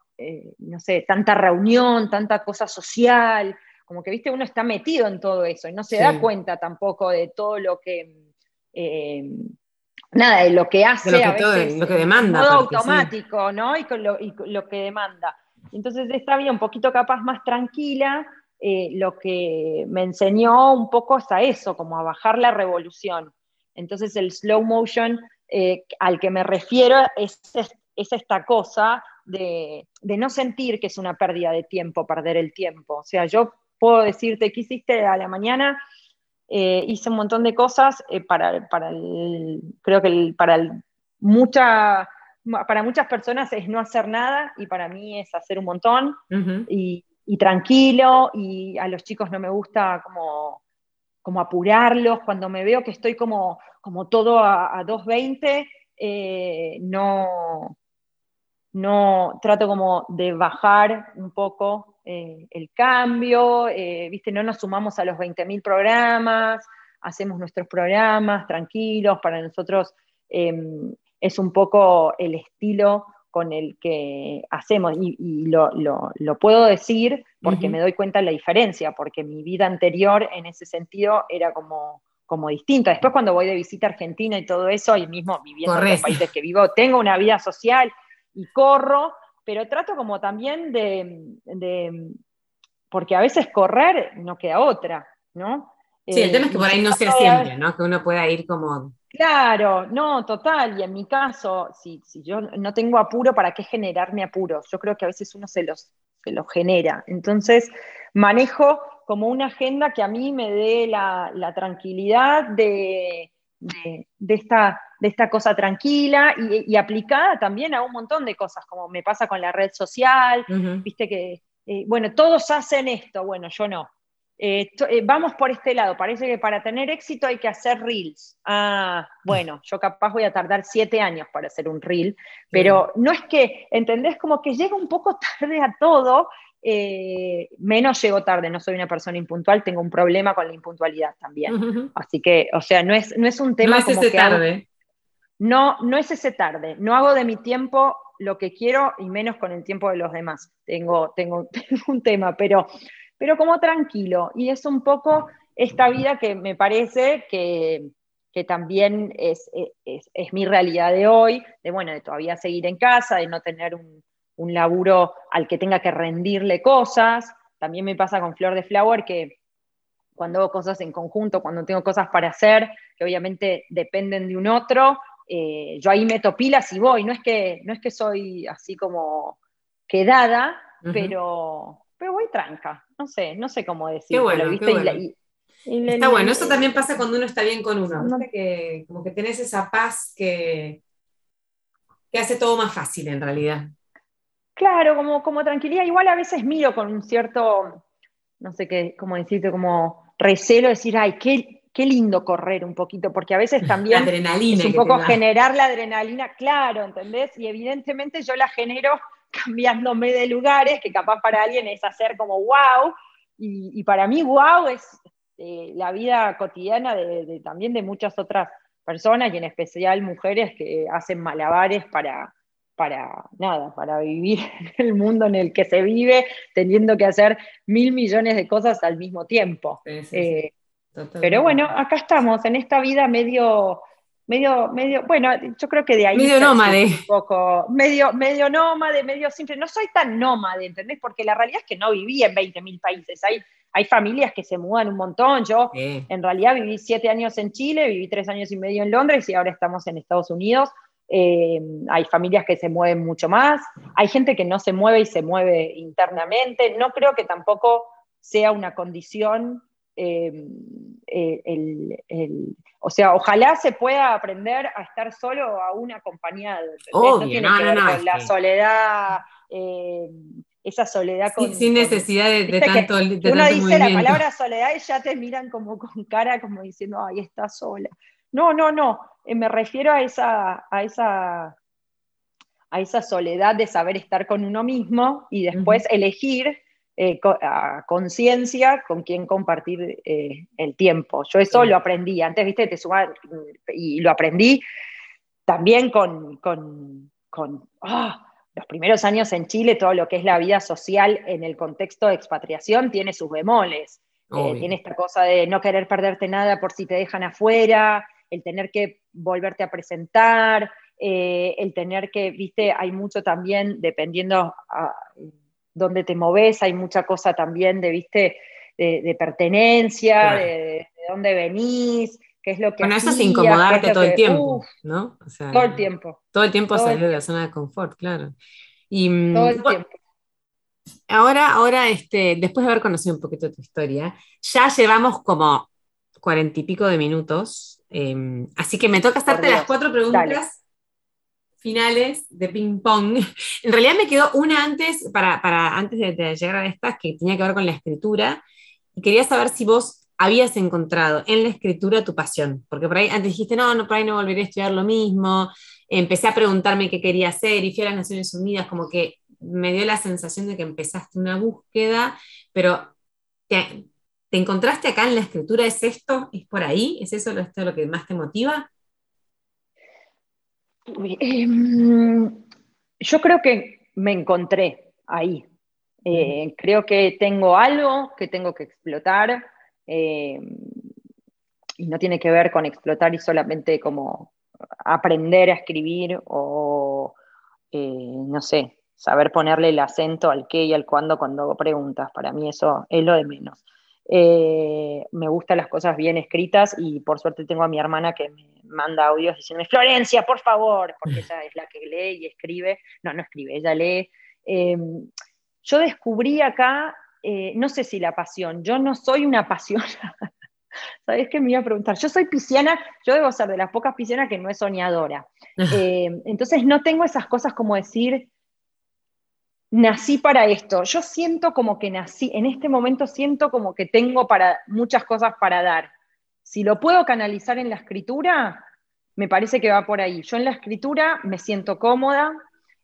no sé, tanta reunión, tanta cosa social, como que, viste, uno está metido en todo eso y no se da cuenta tampoco de todo lo que, eh, nada, de lo que hace lo que, a veces, lo que demanda. Todo automático, ¿no? Y, con lo, lo, que demanda. Entonces, esta vida un poquito capaz más tranquila, eh, lo que me enseñó un poco es a eso, como a bajar la revolución. Entonces, el slow motion eh, al que me refiero es, es esta cosa de, de, no sentir que es una pérdida de tiempo, perder el tiempo. O sea, yo puedo decirte qué hiciste a la mañana. Eh, hice un montón de cosas eh, para, para el, creo que para mucha, para muchas personas es no hacer nada y para mí es hacer un montón. Y, tranquilo y a los chicos no me gusta como, como apurarlos, cuando me veo que estoy como, como todo a, a 2.20, eh, no, no, trato como de bajar un poco eh, el cambio, eh, ¿viste? No nos sumamos a los 20.000 programas, hacemos nuestros programas tranquilos, para nosotros em, es un poco el estilo con el que hacemos. Y, lo, puedo decir porque me doy cuenta de la diferencia, porque mi vida anterior en ese sentido era como, como distinta. Después cuando voy de visita a Argentina y todo eso, y mismo viviendo en los países que vivo, tengo una vida social y corro, pero trato como también de, porque a veces correr no queda otra, ¿no? Sí, el tema es que por ahí no sea siempre, ¿no? Que uno pueda ir como Claro, no, total. Y en mi caso, si, yo no tengo apuro, ¿para qué generarme apuro? Yo creo que a veces uno se los, se los genera. Entonces, manejo como una agenda que a mí me dé la, tranquilidad de, esta, de esta cosa tranquila y, aplicada también a un montón de cosas, como me pasa con la red social, viste que, eh, bueno, todos hacen esto, bueno, yo no. Eh, eh, vamos por este lado, parece que para tener éxito hay que hacer reels. Ah, bueno, yo capaz voy a tardar siete años para hacer un reel, pero no es que, ¿entendés? Como que llega un poco tarde a todo, eh, menos llego tarde, no soy una persona impuntual, tengo un problema con la impuntualidad también. Así que, o sea, no es, no es un tema... No es ese tarde. No, no es ese tarde, no hago de mi tiempo lo que quiero y menos con el tiempo de los demás. Tengo, tengo, un tema, pero pero como tranquilo. Y es un poco esta vida que me parece que, también es, mi realidad de hoy, de bueno, de todavía seguir en casa, de no tener un, laburo al que tenga que rendirle cosas. También me pasa con Flor de Flower que cuando hago cosas en conjunto, cuando tengo cosas para hacer, que obviamente dependen de un otro, eh, yo ahí meto pilas y voy. No es que, no es que soy así como quedada, pero, pero voy tranca, no sé, no sé cómo decirlo. Qué bueno, está bueno, eso también pasa cuando uno está bien con uno, que como que tenés esa paz que, que hace todo más fácil en realidad. Claro, como, como tranquilidad, igual a veces miro con un cierto, no sé qué, cómo decirte, como recelo, decir, ay, qué, qué lindo correr un poquito, porque a veces también adrenalina es un poco generar la adrenalina, claro, ¿entendés? Y evidentemente yo la genero cambiándome de lugares, que capaz para alguien es hacer como wow, y, para mí wow es eh, la vida cotidiana de, también de muchas otras personas, y en especial mujeres que hacen malabares para, para nada, para vivir en el mundo en el que se vive, teniendo que hacer mil millones de cosas al mismo tiempo. Eh, pero bueno, acá estamos, en esta vida medio medio, medio, bueno, yo creo que de ahí. Medio nómade. Un poco, medio, medio nómade, medio simple. No soy tan nómade, ¿entendés? Porque la realidad es que no viví en 20.000 países. Hay, hay familias que se mudan un montón. Yo, en realidad, viví siete años en Chile, viví tres años y medio en Londres y ahora estamos en Estados Unidos. Eh, hay familias que se mueven mucho más. Hay gente que no se mueve y se mueve internamente. No creo que tampoco sea una condición eh, eh, el, o sea, ojalá se pueda aprender a estar solo o aún acompañado. no tiene que ver con la soledad, eh, esa soledad con, sin, necesidad de, tanto, de Uno dice la palabra soledad y ya te miran como con cara, como diciendo, ay, está sola. No, no, no. me refiero a esa, a esa a esa soledad de saber estar con uno mismo y después elegir eh, a conciencia con quien compartir eh, el tiempo. Yo eso lo aprendí, antes, viste, te suban, y lo aprendí también con, con, ah, los primeros años en Chile, todo lo que es la vida social en el contexto de expatriación tiene sus bemoles. Eh, tiene esta cosa de no querer perderte nada por si te dejan afuera, el tener que volverte a presentar, el tener que, viste, hay mucho también, dependiendo a, donde te moves, hay mucha cosa también de, viste, de, pertenencia, de, dónde venís, qué es lo que... Bueno, eso es incomodarte todo el tiempo, ¿no? todo el tiempo. Todo el tiempo salir de la zona de confort, claro. Y, mm, todo el tiempo. Ahora, ahora este, después de haber conocido un poquito tu historia, ya llevamos como cuarenta y pico de minutos, em, así que me toca hacerte las cuatro preguntas finales de ping pong. En realidad me quedó una antes, para, antes de, llegar a estas, que tenía que ver con la escritura. Y quería saber si vos habías encontrado en la escritura tu pasión. Porque por ahí antes dijiste, no, no, por ahí no volveré a estudiar lo mismo. Empecé a preguntarme qué quería hacer y fui a las Naciones Unidas, como que me dio la sensación de que empezaste una búsqueda, pero te, encontraste acá en la escritura? ¿Es esto? ¿Es por ahí? ¿Es eso lo, lo que más te motiva? Em, yo creo que me encontré ahí. Eh, creo que tengo algo que tengo que explotar eh, y no tiene que ver con explotar y solamente como aprender a escribir o, eh, no sé, saber ponerle el acento al qué y al cuándo cuando hago preguntas. Para mí eso es lo de menos. me gustan las cosas bien escritas y por suerte tengo a mi hermana que me manda audios diciendo, Florencia, por favor, porque ella es la que lee y escribe. No, no escribe, ella lee. Yo descubrí acá, eh, no sé si la pasión, yo no soy una apasionada. ¿Sabes qué me iba a preguntar? Yo soy pisciana, yo debo ser de las pocas piscianas que no es soñadora. Eh, entonces no tengo esas cosas como decir, nací para esto. Yo siento como que nací, en este momento siento como que tengo para muchas cosas para dar. Si lo puedo canalizar en la escritura, me parece que va por ahí. Yo en la escritura me siento cómoda.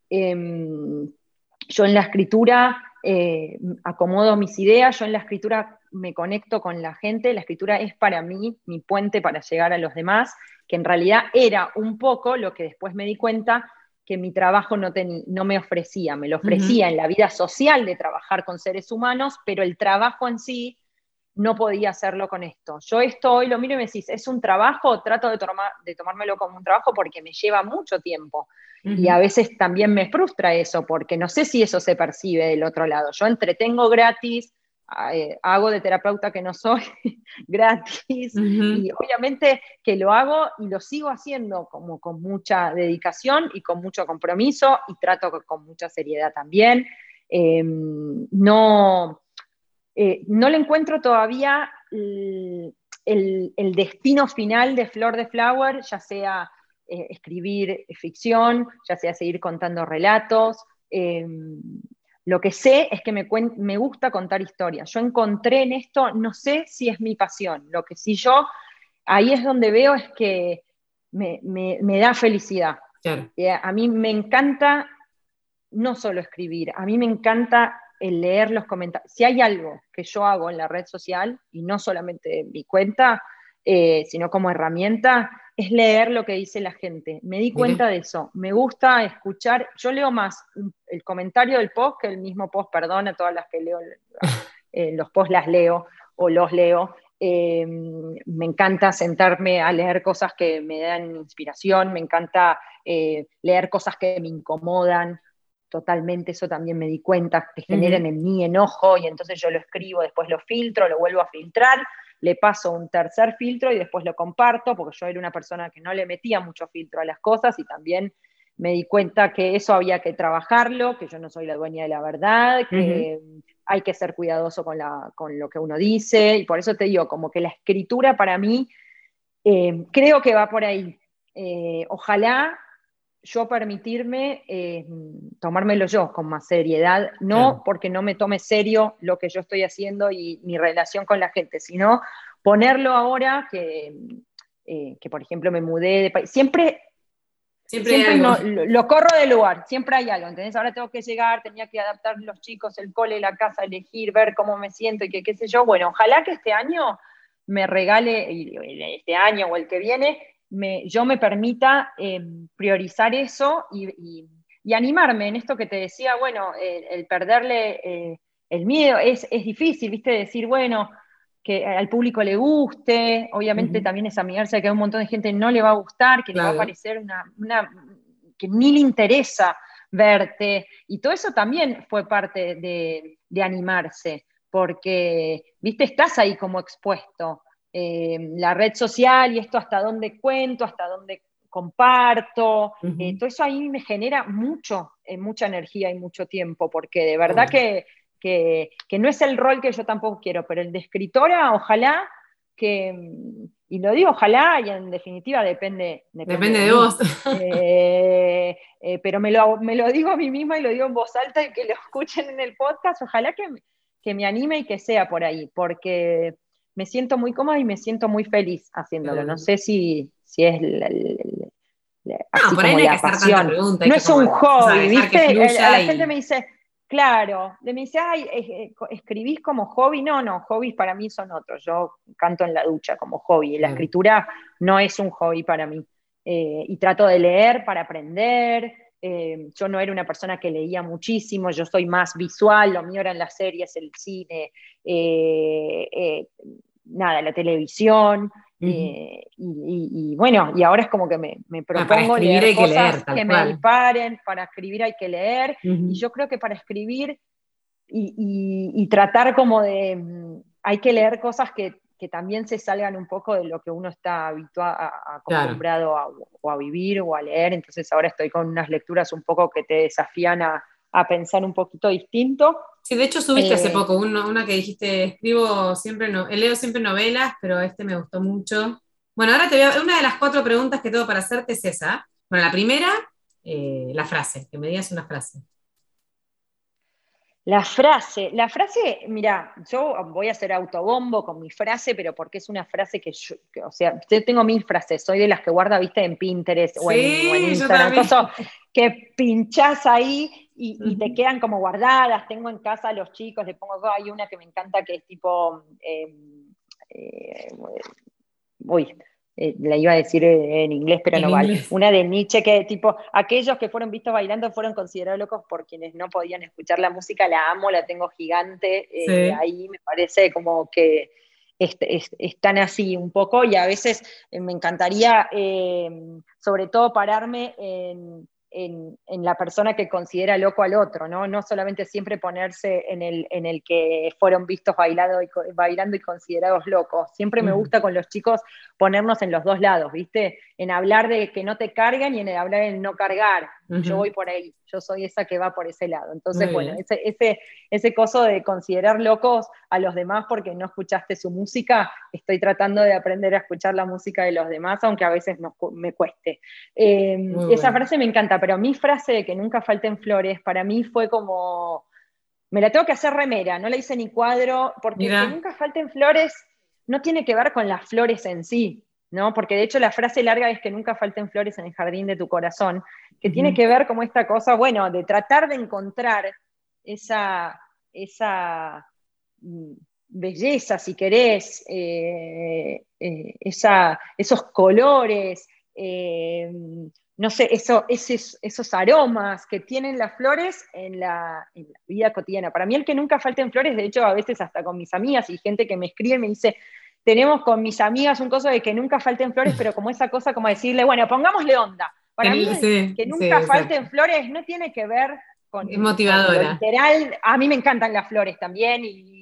Em, yo en la escritura eh, acomodo mis ideas, yo en la escritura me conecto con la gente, la escritura es para mí mi puente para llegar a los demás, que en realidad era un poco lo que después me di cuenta que mi trabajo no, no me ofrecía, me lo ofrecía en la vida social de trabajar con seres humanos, pero el trabajo en sí no podía hacerlo con esto. Yo esto hoy lo miro y me decís, ¿es un trabajo? Trato de, de tomármelo como un trabajo porque me lleva mucho tiempo. Y a veces también me frustra eso, porque no sé si eso se percibe del otro lado. Yo entretengo gratis, eh, hago de terapeuta que no soy gratis, y obviamente que lo hago y lo sigo haciendo como con mucha dedicación y con mucho compromiso, y trato con, mucha seriedad también. Em, no, eh, no le encuentro todavía el, el, destino final de Flor de Flower, ya sea eh, escribir ficción, ya sea seguir contando relatos. Em, lo que sé es que me, me, gusta contar historias. Yo encontré en esto, no sé si es mi pasión, lo que sí yo, ahí es donde veo es que me, da felicidad. A mí me encanta no solo escribir, a mí me encanta el leer los comentarios. Si hay algo que yo hago en la red social, y no solamente mi cuenta, eh, sino como herramienta, es leer lo que dice la gente. Me di cuenta de eso. Me gusta escuchar. Yo leo más el comentario del post que el mismo post, perdón a todas las que leo, eh, los posts las leo o los leo. Eh, me encanta sentarme a leer cosas que me dan inspiración, me encanta eh, leer cosas que me incomodan. Totalmente, eso también me di cuenta, que generan en mí enojo y entonces yo lo escribo, después lo filtro, lo vuelvo a filtrar le paso un tercer filtro y después lo comparto, porque yo era una persona que no le metía mucho filtro a las cosas y también me di cuenta que eso había que trabajarlo, que yo no soy la dueña de la verdad, que hay que ser cuidadoso con, la, con, lo que uno dice, y por eso te digo, como que la escritura para mí eh, creo que va por ahí. Eh, ojalá yo permitirme eh, tomármelo yo con más seriedad, no porque no me tome serio lo que yo estoy haciendo y mi relación con la gente, sino ponerlo ahora que, eh, que por ejemplo, me mudé de país. Siempre, siempre, lo, corro del lugar, siempre hay algo, ¿entendés? Ahora tengo que llegar, tenía que adaptar los chicos, el cole, la casa, elegir, ver cómo me siento y que qué sé yo. Bueno, ojalá que este año me regale, este año o el que viene, yo me permita eh, priorizar eso y, animarme en esto que te decía, bueno, el perderle eh, el miedo es, difícil, ¿viste? Decir, bueno, que al público le guste, obviamente también es amigarse que a un montón de gente no le va a gustar, que le va a parecer una, que ni le interesa verte, y todo eso también fue parte de, de animarse, porque, viste, estás ahí como expuesto, eh, la red social y esto hasta dónde cuento, hasta dónde comparto, eh, todo eso ahí me genera mucho, eh, mucha energía y mucho tiempo, porque de verdad que, que, no es el rol que yo tampoco quiero, pero el de escritora, ojalá que, y lo digo ojalá, y en definitiva depende. Depende, de, vos. pero me lo, me lo, digo a mí misma y lo digo en voz alta y que lo escuchen en el podcast, ojalá que, que me anime y que sea por ahí, porque me siento muy cómoda y me siento muy feliz haciéndolo. No sé si, si es la, no, por ahí no hay que pasión. Pregunta, no es un hobby, ¿viste? La, gente me dice, claro, me dice, ay, eh, escribís como hobby. No, no, hobbies para mí son otros. Yo canto en la ducha como hobby. La escritura no es un hobby para mí. Eh, y trato de leer para aprender. Eh, yo no era una persona que leía muchísimo, yo soy más visual, lo mío eran las series, el cine, eh, eh, nada, la televisión. y, bueno, y ahora es como que me, me ah, propongo leer cosas que, me disparen, para escribir hay que leer, y yo creo que para escribir y, tratar como de, mm, hay que leer cosas que que también se salgan un poco de lo que uno está habituado, acostumbrado a, o a vivir o a leer. Entonces ahora estoy con unas lecturas un poco que te desafían a, pensar un poquito distinto. Sí, de hecho subiste hace eh, poco una que dijiste, escribo siempre, no, leo siempre novelas, pero este me gustó mucho. Bueno, ahora te voy a, una de las cuatro preguntas que tengo para hacerte es esa. Bueno, la primera, eh, la frase, que me digas una frase. La frase, la frase, mira, yo voy a hacer autobombo con mi frase, pero porque es una frase que yo, o sea, yo tengo mil frases, soy de las que guarda, viste, en Pinterest o, en, Instagram, que pinchás ahí y, te quedan como guardadas. Tengo en casa a los chicos, le pongo, hay una que me encanta que es tipo, eh, eh, uy, eh, la iba a decir en inglés, pero no vale. Una de Nietzsche que tipo, aquellos que fueron vistos bailando fueron considerados locos por quienes no podían escuchar la música, la amo, la tengo gigante, eh, ahí me parece como que están así un poco y a veces eh, me encantaría sobre todo pararme en en, la persona que considera loco al otro, ¿no? No solamente siempre ponerse en el, en el que fueron vistos bailando y, bailando y considerados locos. Siempre me gusta con los chicos ponernos en los dos lados, ¿viste? En hablar de que no te carguen y en hablar de no cargar. Yo voy por ahí, yo soy esa que va por ese lado. Entonces, bueno, ese, ese, ese coso de considerar locos a los demás porque no escuchaste su música, estoy tratando de aprender a escuchar la música de los demás, aunque a veces me cueste. Em, esa frase me encanta, pero mi frase de que nunca falten flores, para mí fue como, me la tengo que hacer remera, no la hice ni cuadro, porque que nunca falten flores no tiene que ver con las flores en sí, ¿no? Porque de hecho la frase larga es que nunca falten flores en el jardín de tu corazón, que tiene que ver como esta cosa, bueno, de tratar de encontrar esa, esa mm, belleza, si querés, eh, eh, esos colores, eh, no sé, eso, esos, esos, aromas que tienen las flores en la, vida cotidiana. Para mí el que nunca falten flores, de hecho a veces hasta con mis amigas y gente que me escribe me dice, tenemos con mis amigas un coso de que nunca falten flores, pero como esa cosa como decirle, bueno, pongámosle onda. Para mí que nunca falten flores no tiene que ver con... Es motivadora. literal, a mí me encantan las flores también y,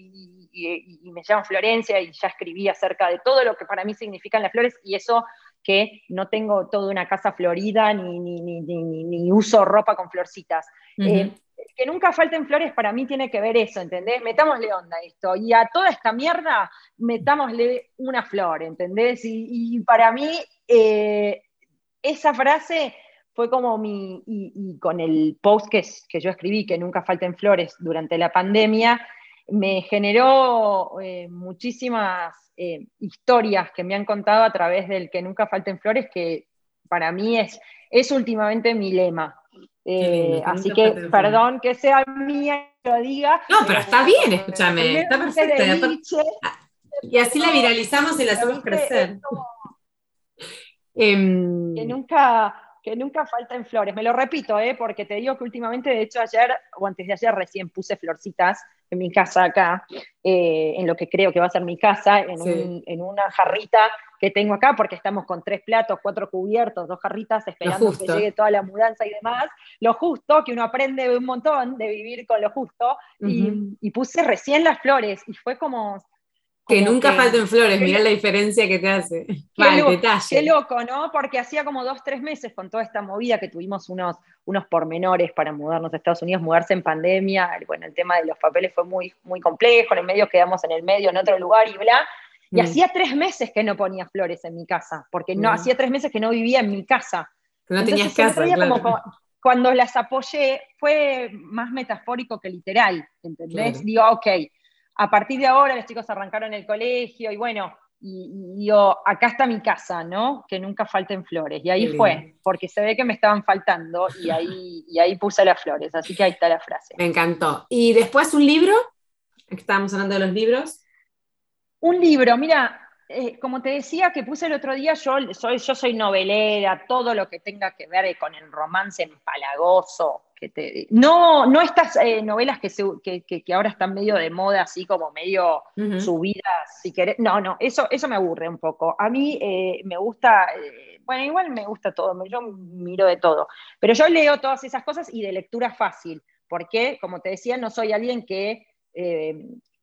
me llamo Florencia y ya escribí acerca de todo lo que para mí significan las flores y eso que no tengo toda una casa florida ni, ni, uso ropa con florcitas. Eh, que nunca falten flores para mí tiene que ver eso, ¿entendés? Metámosle onda a esto. Y a toda esta mierda, metámosle una flor, ¿entendés? Y, para mí, eh, esa frase fue como mi, y, con el post que, que, yo escribí, que nunca falten flores durante la pandemia, me generó eh, muchísimas eh, historias que me han contado a través del que nunca falten flores, que para mí es, es últimamente mi lema. Eh, así que, perdón que sea mía que lo diga. No, pero está bien, escúchame, está perfecto. y así la viralizamos y la hacemos crecer. Em, que nunca que nunca falten flores. Me lo repito, ¿eh? porque te digo que últimamente, de hecho, ayer o antes de ayer recién puse florcitas en mi casa acá, eh, en lo que creo que va a ser mi casa, en, una jarrita que tengo acá, porque estamos con tres platos, cuatro cubiertos, dos jarritas, esperando que llegue toda la mudanza y demás. Lo justo, que uno aprende un montón de vivir con lo justo, y, y, puse recién las flores, y fue como, que nunca falten flores, mirá la diferencia que te hace. Qué, loco, ¿no? Porque hacía como dos, tres meses con toda esta movida que tuvimos unos, unos pormenores para mudarnos a Estados Unidos, mudarse en pandemia. Bueno, el tema de los papeles fue muy, muy complejo, en el medio quedamos en el medio, en otro lugar y bla. Y mm. hacía tres meses que no ponía flores en mi casa, porque no, mm. hacía tres meses que no vivía en mi casa. no tenías casa, cuando las apoyé, fue más metafórico que literal, ¿entendés? Digo, ok, a partir de ahora los chicos arrancaron el colegio y bueno, y, yo, acá está mi casa, ¿no? Que nunca falten flores. Y ahí fue, porque se ve que me estaban faltando y ahí, y ahí puse las flores, así que ahí está la frase. Me encantó. ¿Y después un libro? Estábamos hablando de los libros. Un libro, mira, eh, como te decía que puse el otro día, yo soy, yo soy novelera, todo lo que tenga que ver con el romance empalagoso. Que te, no, no estas eh, novelas que, que, ahora están medio de moda, así como medio subidas, si querés. No, no, eso, eso me aburre un poco. A mí eh, me gusta, bueno, igual me gusta todo, yo miro de todo. Pero yo leo todas esas cosas y de lectura fácil, porque, como te decía, no soy alguien que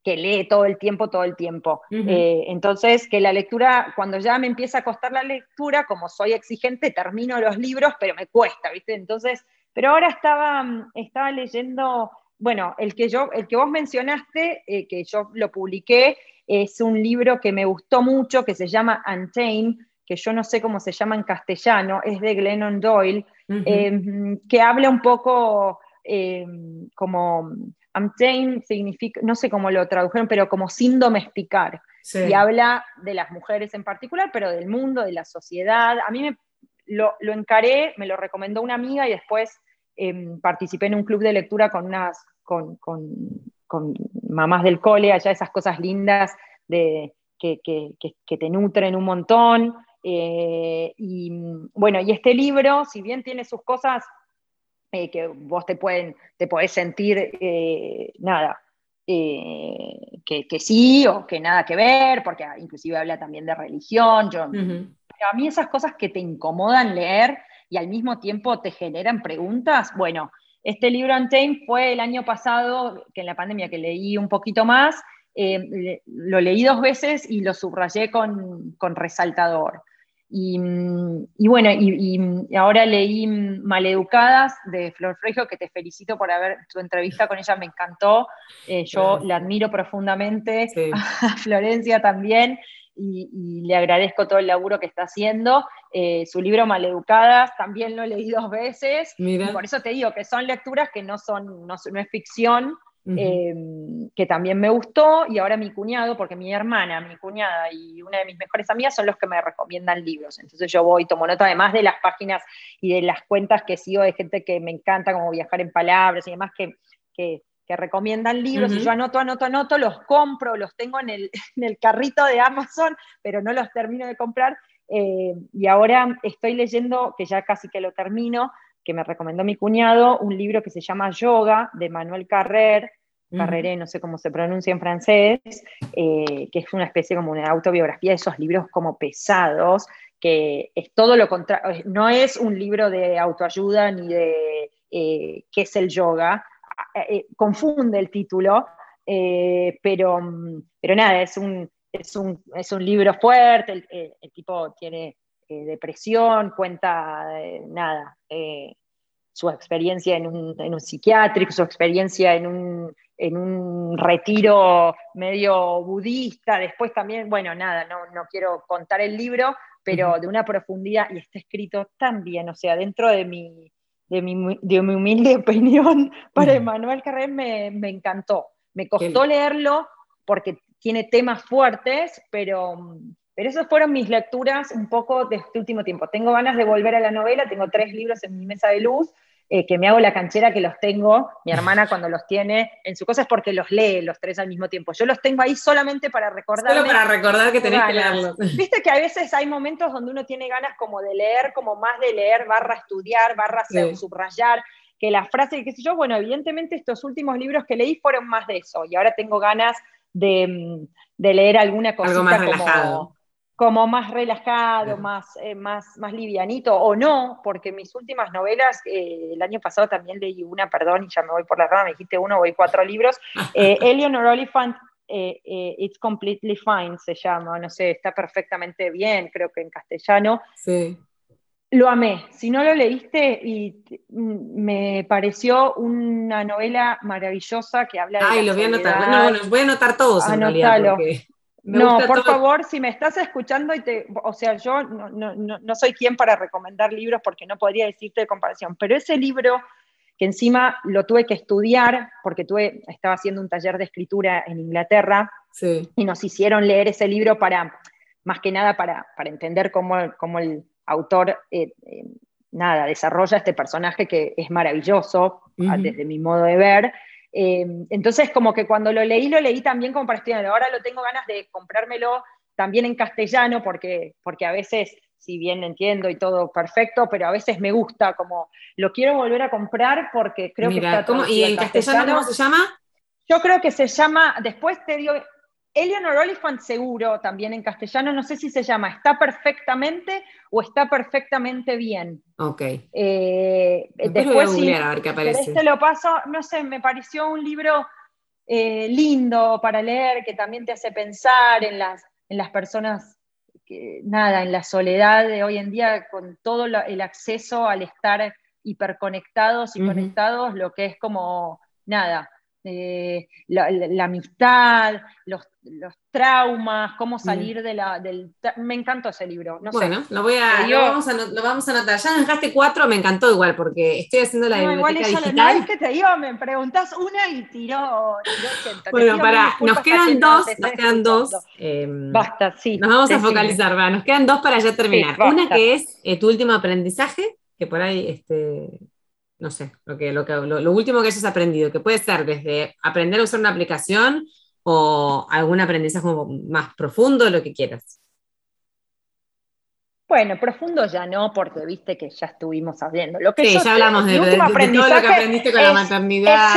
que lee todo el tiempo, todo el tiempo. Eh, entonces, que la lectura, cuando ya me empieza a costar la lectura, como soy exigente, termino los libros, pero me cuesta, ¿viste? Entonces, pero ahora estaba, mm, estaba leyendo, bueno, el que, yo, el que vos mencionaste, eh, que yo lo publiqué, es un libro que me gustó mucho, que se llama Untamed, que yo no sé cómo se llama en castellano, es de Glennon Doyle, em, que habla un poco em, como Amtain significa, no sé cómo lo tradujeron, pero como sin domesticar. Y habla de las mujeres en particular, pero del mundo, de la sociedad. A mí me, lo, encaré, me lo recomendó una amiga y después em, participé en un club de lectura con unas, con, con, mamás del cole, allá esas cosas lindas de, que, te nutren un montón. Eh, y bueno, y este libro, si bien tiene sus cosas eh, que vos te, pueden, te podés sentir, eh, nada, eh, que, sí o que nada que ver, porque inclusive habla también de religión. Yo, Pero a mí esas cosas que te incomodan leer y al mismo tiempo te generan preguntas, bueno, este libro Untamed fue el año pasado, que en la pandemia que leí un poquito más, lo leí dos veces y lo subrayé con, con resaltador. Y, bueno, y, ahora leí Maleducadas de Flor Fregio, que te felicito por haber, tu entrevista con ella me encantó, eh, yo la admiro profundamente, a Florencia también, y, le agradezco todo el laburo que está haciendo. Eh, su libro Maleducadas también lo leí dos veces, por eso te digo que son lecturas que no, son, no es ficción, Em, que también me gustó, y ahora mi cuñado, porque mi hermana, mi cuñada y una de mis mejores amigas son los que me recomiendan libros. Entonces yo voy, tomo nota además de las páginas y de las cuentas que sigo de gente que me encanta, como viajar en palabras y demás, que, que, recomiendan libros, y yo anoto, anoto, anoto, los compro, los tengo en el, en el carrito de Amazon, pero no los termino de comprar. Eh, y ahora estoy leyendo, que ya casi que lo termino, que me recomendó mi cuñado, un libro que se llama Yoga, de Manuel Carrer, Carreré, no sé cómo se pronuncia en francés, eh, que es una especie como una autobiografía de esos libros como pesados, que es todo lo contrario, no es un libro de autoayuda ni de eh, qué es el yoga, eh, confunde el título, pero, pero nada, es un, es un, es un libro fuerte, el, el tipo tiene depresión, cuenta nada su experiencia en un, en un, psiquiátrico, su experiencia en un, en un retiro medio budista, después también, bueno, nada, no, no quiero contar el libro, pero de una profundidad, y está escrito tan bien, o sea, dentro de mi, de mi, de mi humilde opinión, para Emanuel Carrer me, me, encantó. Me costó leerlo porque tiene temas fuertes, pero, pero esas fueron mis lecturas un poco de este último tiempo. Tengo ganas de volver a la novela, tengo tres libros en mi mesa de luz, eh, que me hago la canchera que los tengo, mi hermana cuando los tiene en su cosa es porque los lee los tres al mismo tiempo. Yo los tengo ahí solamente para recordar. Solo para recordar que tenés que leerlos. Viste que a veces hay momentos donde uno tiene ganas como de leer, como más de leer, barra estudiar, barra subrayar, que la frase, qué sé yo, bueno, evidentemente estos últimos libros que leí fueron más de eso, y ahora tengo ganas de, mm, de leer alguna cosita Algo más relajado como más relajado, más, eh, más, más livianito, o no, porque mis últimas novelas, eh, el año pasado también leí una, perdón, y ya me voy por la rama, me dijiste uno, voy cuatro libros, eh, Eleanor Oliphant, It's Completely Fine se llama, no sé, está perfectamente bien, creo que en castellano. Sí. Lo amé. Si no lo leíste, y me pareció una novela maravillosa que habla de. Ay, lo voy a anotar. No, bueno, voy a anotar todos. No, por favor, si me estás escuchando y te, o sea, yo no, soy quien para recomendar libros porque no podría decirte de comparación, pero ese libro que encima lo tuve que estudiar porque tuve, estaba haciendo un taller de escritura en Inglaterra y nos hicieron leer ese libro para, más que nada para, entender cómo, el autor, eh, eh, nada, desarrolla este personaje que es maravilloso desde mi modo de ver Em, entonces, como que cuando lo leí, lo leí también como para. Ahora lo tengo ganas de comprármelo también en castellano, porque, porque a veces, si bien entiendo y todo perfecto, pero a veces me gusta, como lo quiero volver a comprar porque creo que está ¿Y en castellano cómo se llama? Yo creo que se llama, después te digo, Eleanor Oliphant seguro también en castellano, no sé si se llama Está perfectamente o Está perfectamente bien. Ok. Eh, después, voy a, a ver qué aparece. Este lo paso, no sé, me pareció un libro eh, lindo para leer que también te hace pensar en las, en las personas, que, nada, en la soledad de hoy en día con todo el acceso al estar hiperconectados y conectados, lo que es como, nada, eh, la, amistad, los, traumas, cómo salir de la, del... Me encantó ese libro. bueno, Lo, voy a, lo, vamos a, lo vamos a anotar. Ya dejaste cuatro, me encantó igual, porque estoy haciendo la no, biblioteca igual digital. No es que te digo, me preguntás una y tiró, Bueno, para, nos quedan dos, nos quedan dos. Em, Basta, sí. Nos vamos a focalizar, va, nos quedan dos para ya terminar. una que es eh, tu último aprendizaje, que por ahí este, no sé, lo, que, lo, que, lo, último que hayas aprendido, que puede ser desde aprender a usar una aplicación o algún aprendizaje más profundo, lo que quieras. Bueno, profundo ya no, porque viste que ya estuvimos hablando. Lo que sí, ya hablamos de, todo lo que aprendiste con la maternidad.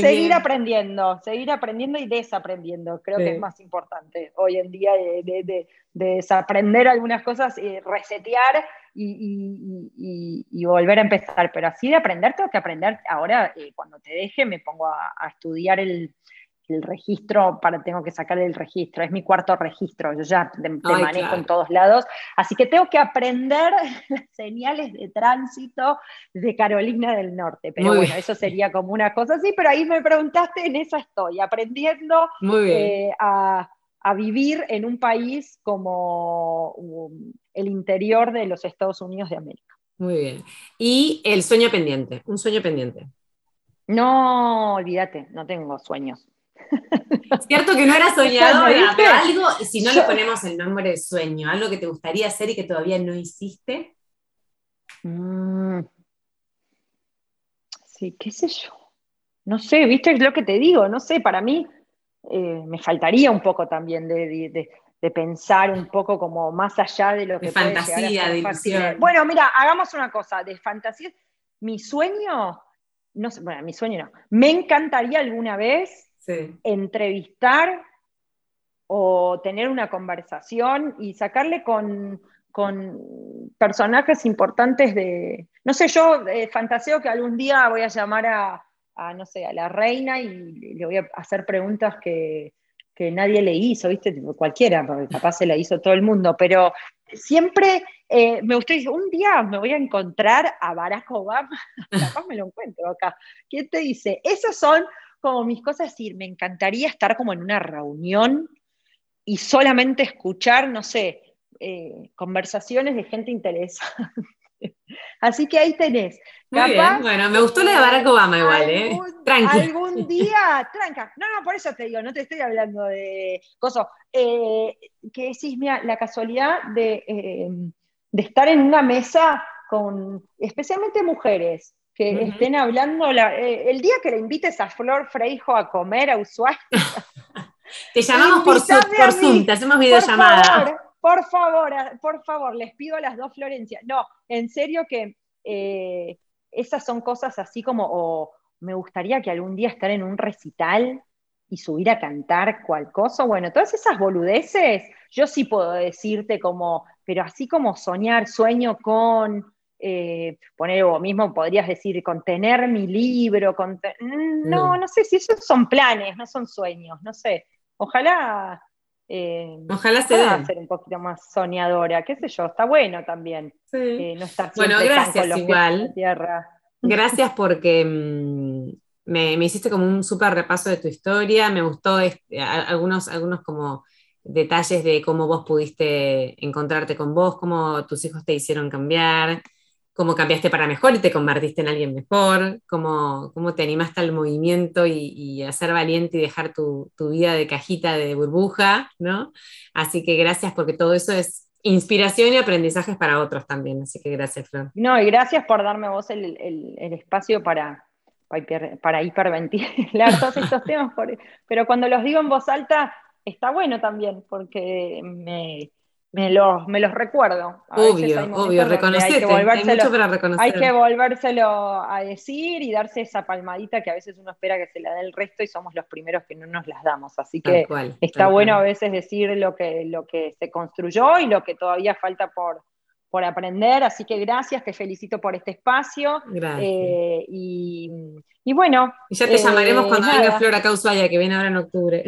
seguir, aprendiendo, seguir aprendiendo y desaprendiendo. Creo que es más importante hoy en día de, desaprender algunas cosas y resetear y, volver a empezar. Pero así de aprender, tengo que aprender. Ahora, eh, cuando te deje, me pongo a estudiar el, el registro, para, tengo que sacar el registro, es mi cuarto registro, yo ya te, manejo en todos lados, así que tengo que aprender las señales de tránsito de Carolina del Norte, pero bueno, eso sería como una cosa así, pero ahí me preguntaste, en eso estoy, aprendiendo eh, a, vivir en un país como um, el interior de los Estados Unidos de América. Muy bien. Y el sueño pendiente, un sueño pendiente. No, olvídate, no tengo sueños. Cierto que no era soñado, pero algo, si no le ponemos el nombre de sueño, algo que te gustaría hacer y que todavía no hiciste. Mm. Sí, qué sé yo. No sé, viste es lo que te digo, no sé, para mí eh, me faltaría un poco también de, pensar un poco como más allá de lo que... De fantasía, de ilusión. Bueno, mira, hagamos una cosa, de fantasía, mi sueño, no sé, bueno, mi sueño no, me encantaría alguna vez entrevistar o tener una conversación y sacarle con, personajes importantes de, no sé, yo eh, fantaseo que algún día voy a llamar a, no sé, a la reina y le voy a hacer preguntas que, nadie le hizo, ¿viste? Cualquiera, porque capaz se la hizo todo el mundo, pero siempre eh, me gustaría, un día me voy a encontrar a Barack Obama, capaz me lo encuentro acá, ¿quién te dice? Esos son como mis cosas, decir, me encantaría estar como en una reunión y solamente escuchar, no sé, eh, conversaciones de gente interesante. Así que ahí tenés. Bueno, me gustó la de Barack Obama igual, ¿eh? Algún día, tranca. No, no, por eso te digo, no te estoy hablando de cosas. Eh, que decís, mira, la casualidad de, eh, de estar en una mesa con especialmente mujeres, que estén hablando, eh, el día que le invites a Flor Freijo a comer a Ushuaia. te llamamos por, por Zoom, te hacemos videollamada. Por favor, por favor, les pido a las dos Florencias. No, en serio que eh, esas son cosas así como, o me gustaría que algún día estar en un recital y subir a cantar cual cosa. Bueno, todas esas boludeces, yo sí puedo decirte como, pero así como soñar, sueño con eh, poner vos mismo, podrías decir, contener mi libro, mm, no, no sé si esos son planes, no son sueños, no sé. Ojalá... Eh, Ojalá se ser un poquito más soñadora, qué sé yo, está bueno también. Eh, no estar bueno, gracias igual. Tierra. Gracias porque mm, me, hiciste como un súper repaso de tu historia, me gustó este, algunos, algunos como detalles de cómo vos pudiste encontrarte con vos, cómo tus hijos te hicieron cambiar, cómo cambiaste para mejor y te convertiste en alguien mejor, cómo, cómo te animaste al movimiento y, a ser valiente y dejar tu, vida de cajita de burbuja, ¿no? Así que gracias porque todo eso es inspiración y aprendizajes para otros también, así que gracias, Flor. No, y gracias por darme vos el, espacio para, para hiperventilar todos estos temas, pero cuando los digo en voz alta, está bueno también porque me, me los, me los recuerdo. obvio, obvio, reconocete, hay, hay, mucho para reconocer. Hay que volvérselo a decir y darse esa palmadita que a veces uno espera que se la dé el resto y somos los primeros que no nos las damos. Así que está bueno a veces decir lo que, lo que se construyó y lo que todavía falta por, por aprender. Así que gracias, te felicito por este espacio. Gracias. Eh, y, y, bueno. Y ya te llamaremos eh, cuando venga Flora Causaya, que viene ahora en octubre.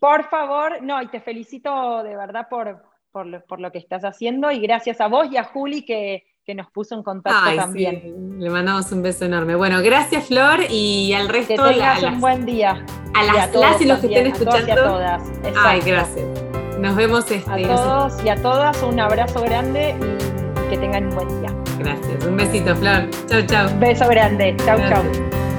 Por favor, no, y te felicito de verdad por por lo, por lo que estás haciendo y gracias a vos y a Juli que, nos puso en contacto también. Le mandamos un beso enorme. Bueno, gracias Flor y al resto. Que tengas un buen día. A las, las y los que estén escuchando. A todas Ay, gracias. Nos vemos. Este, a todos y a todas un abrazo grande y que tengan un buen día. Gracias. Un besito, Flor. Chau, chau. beso grande. Chau, chau.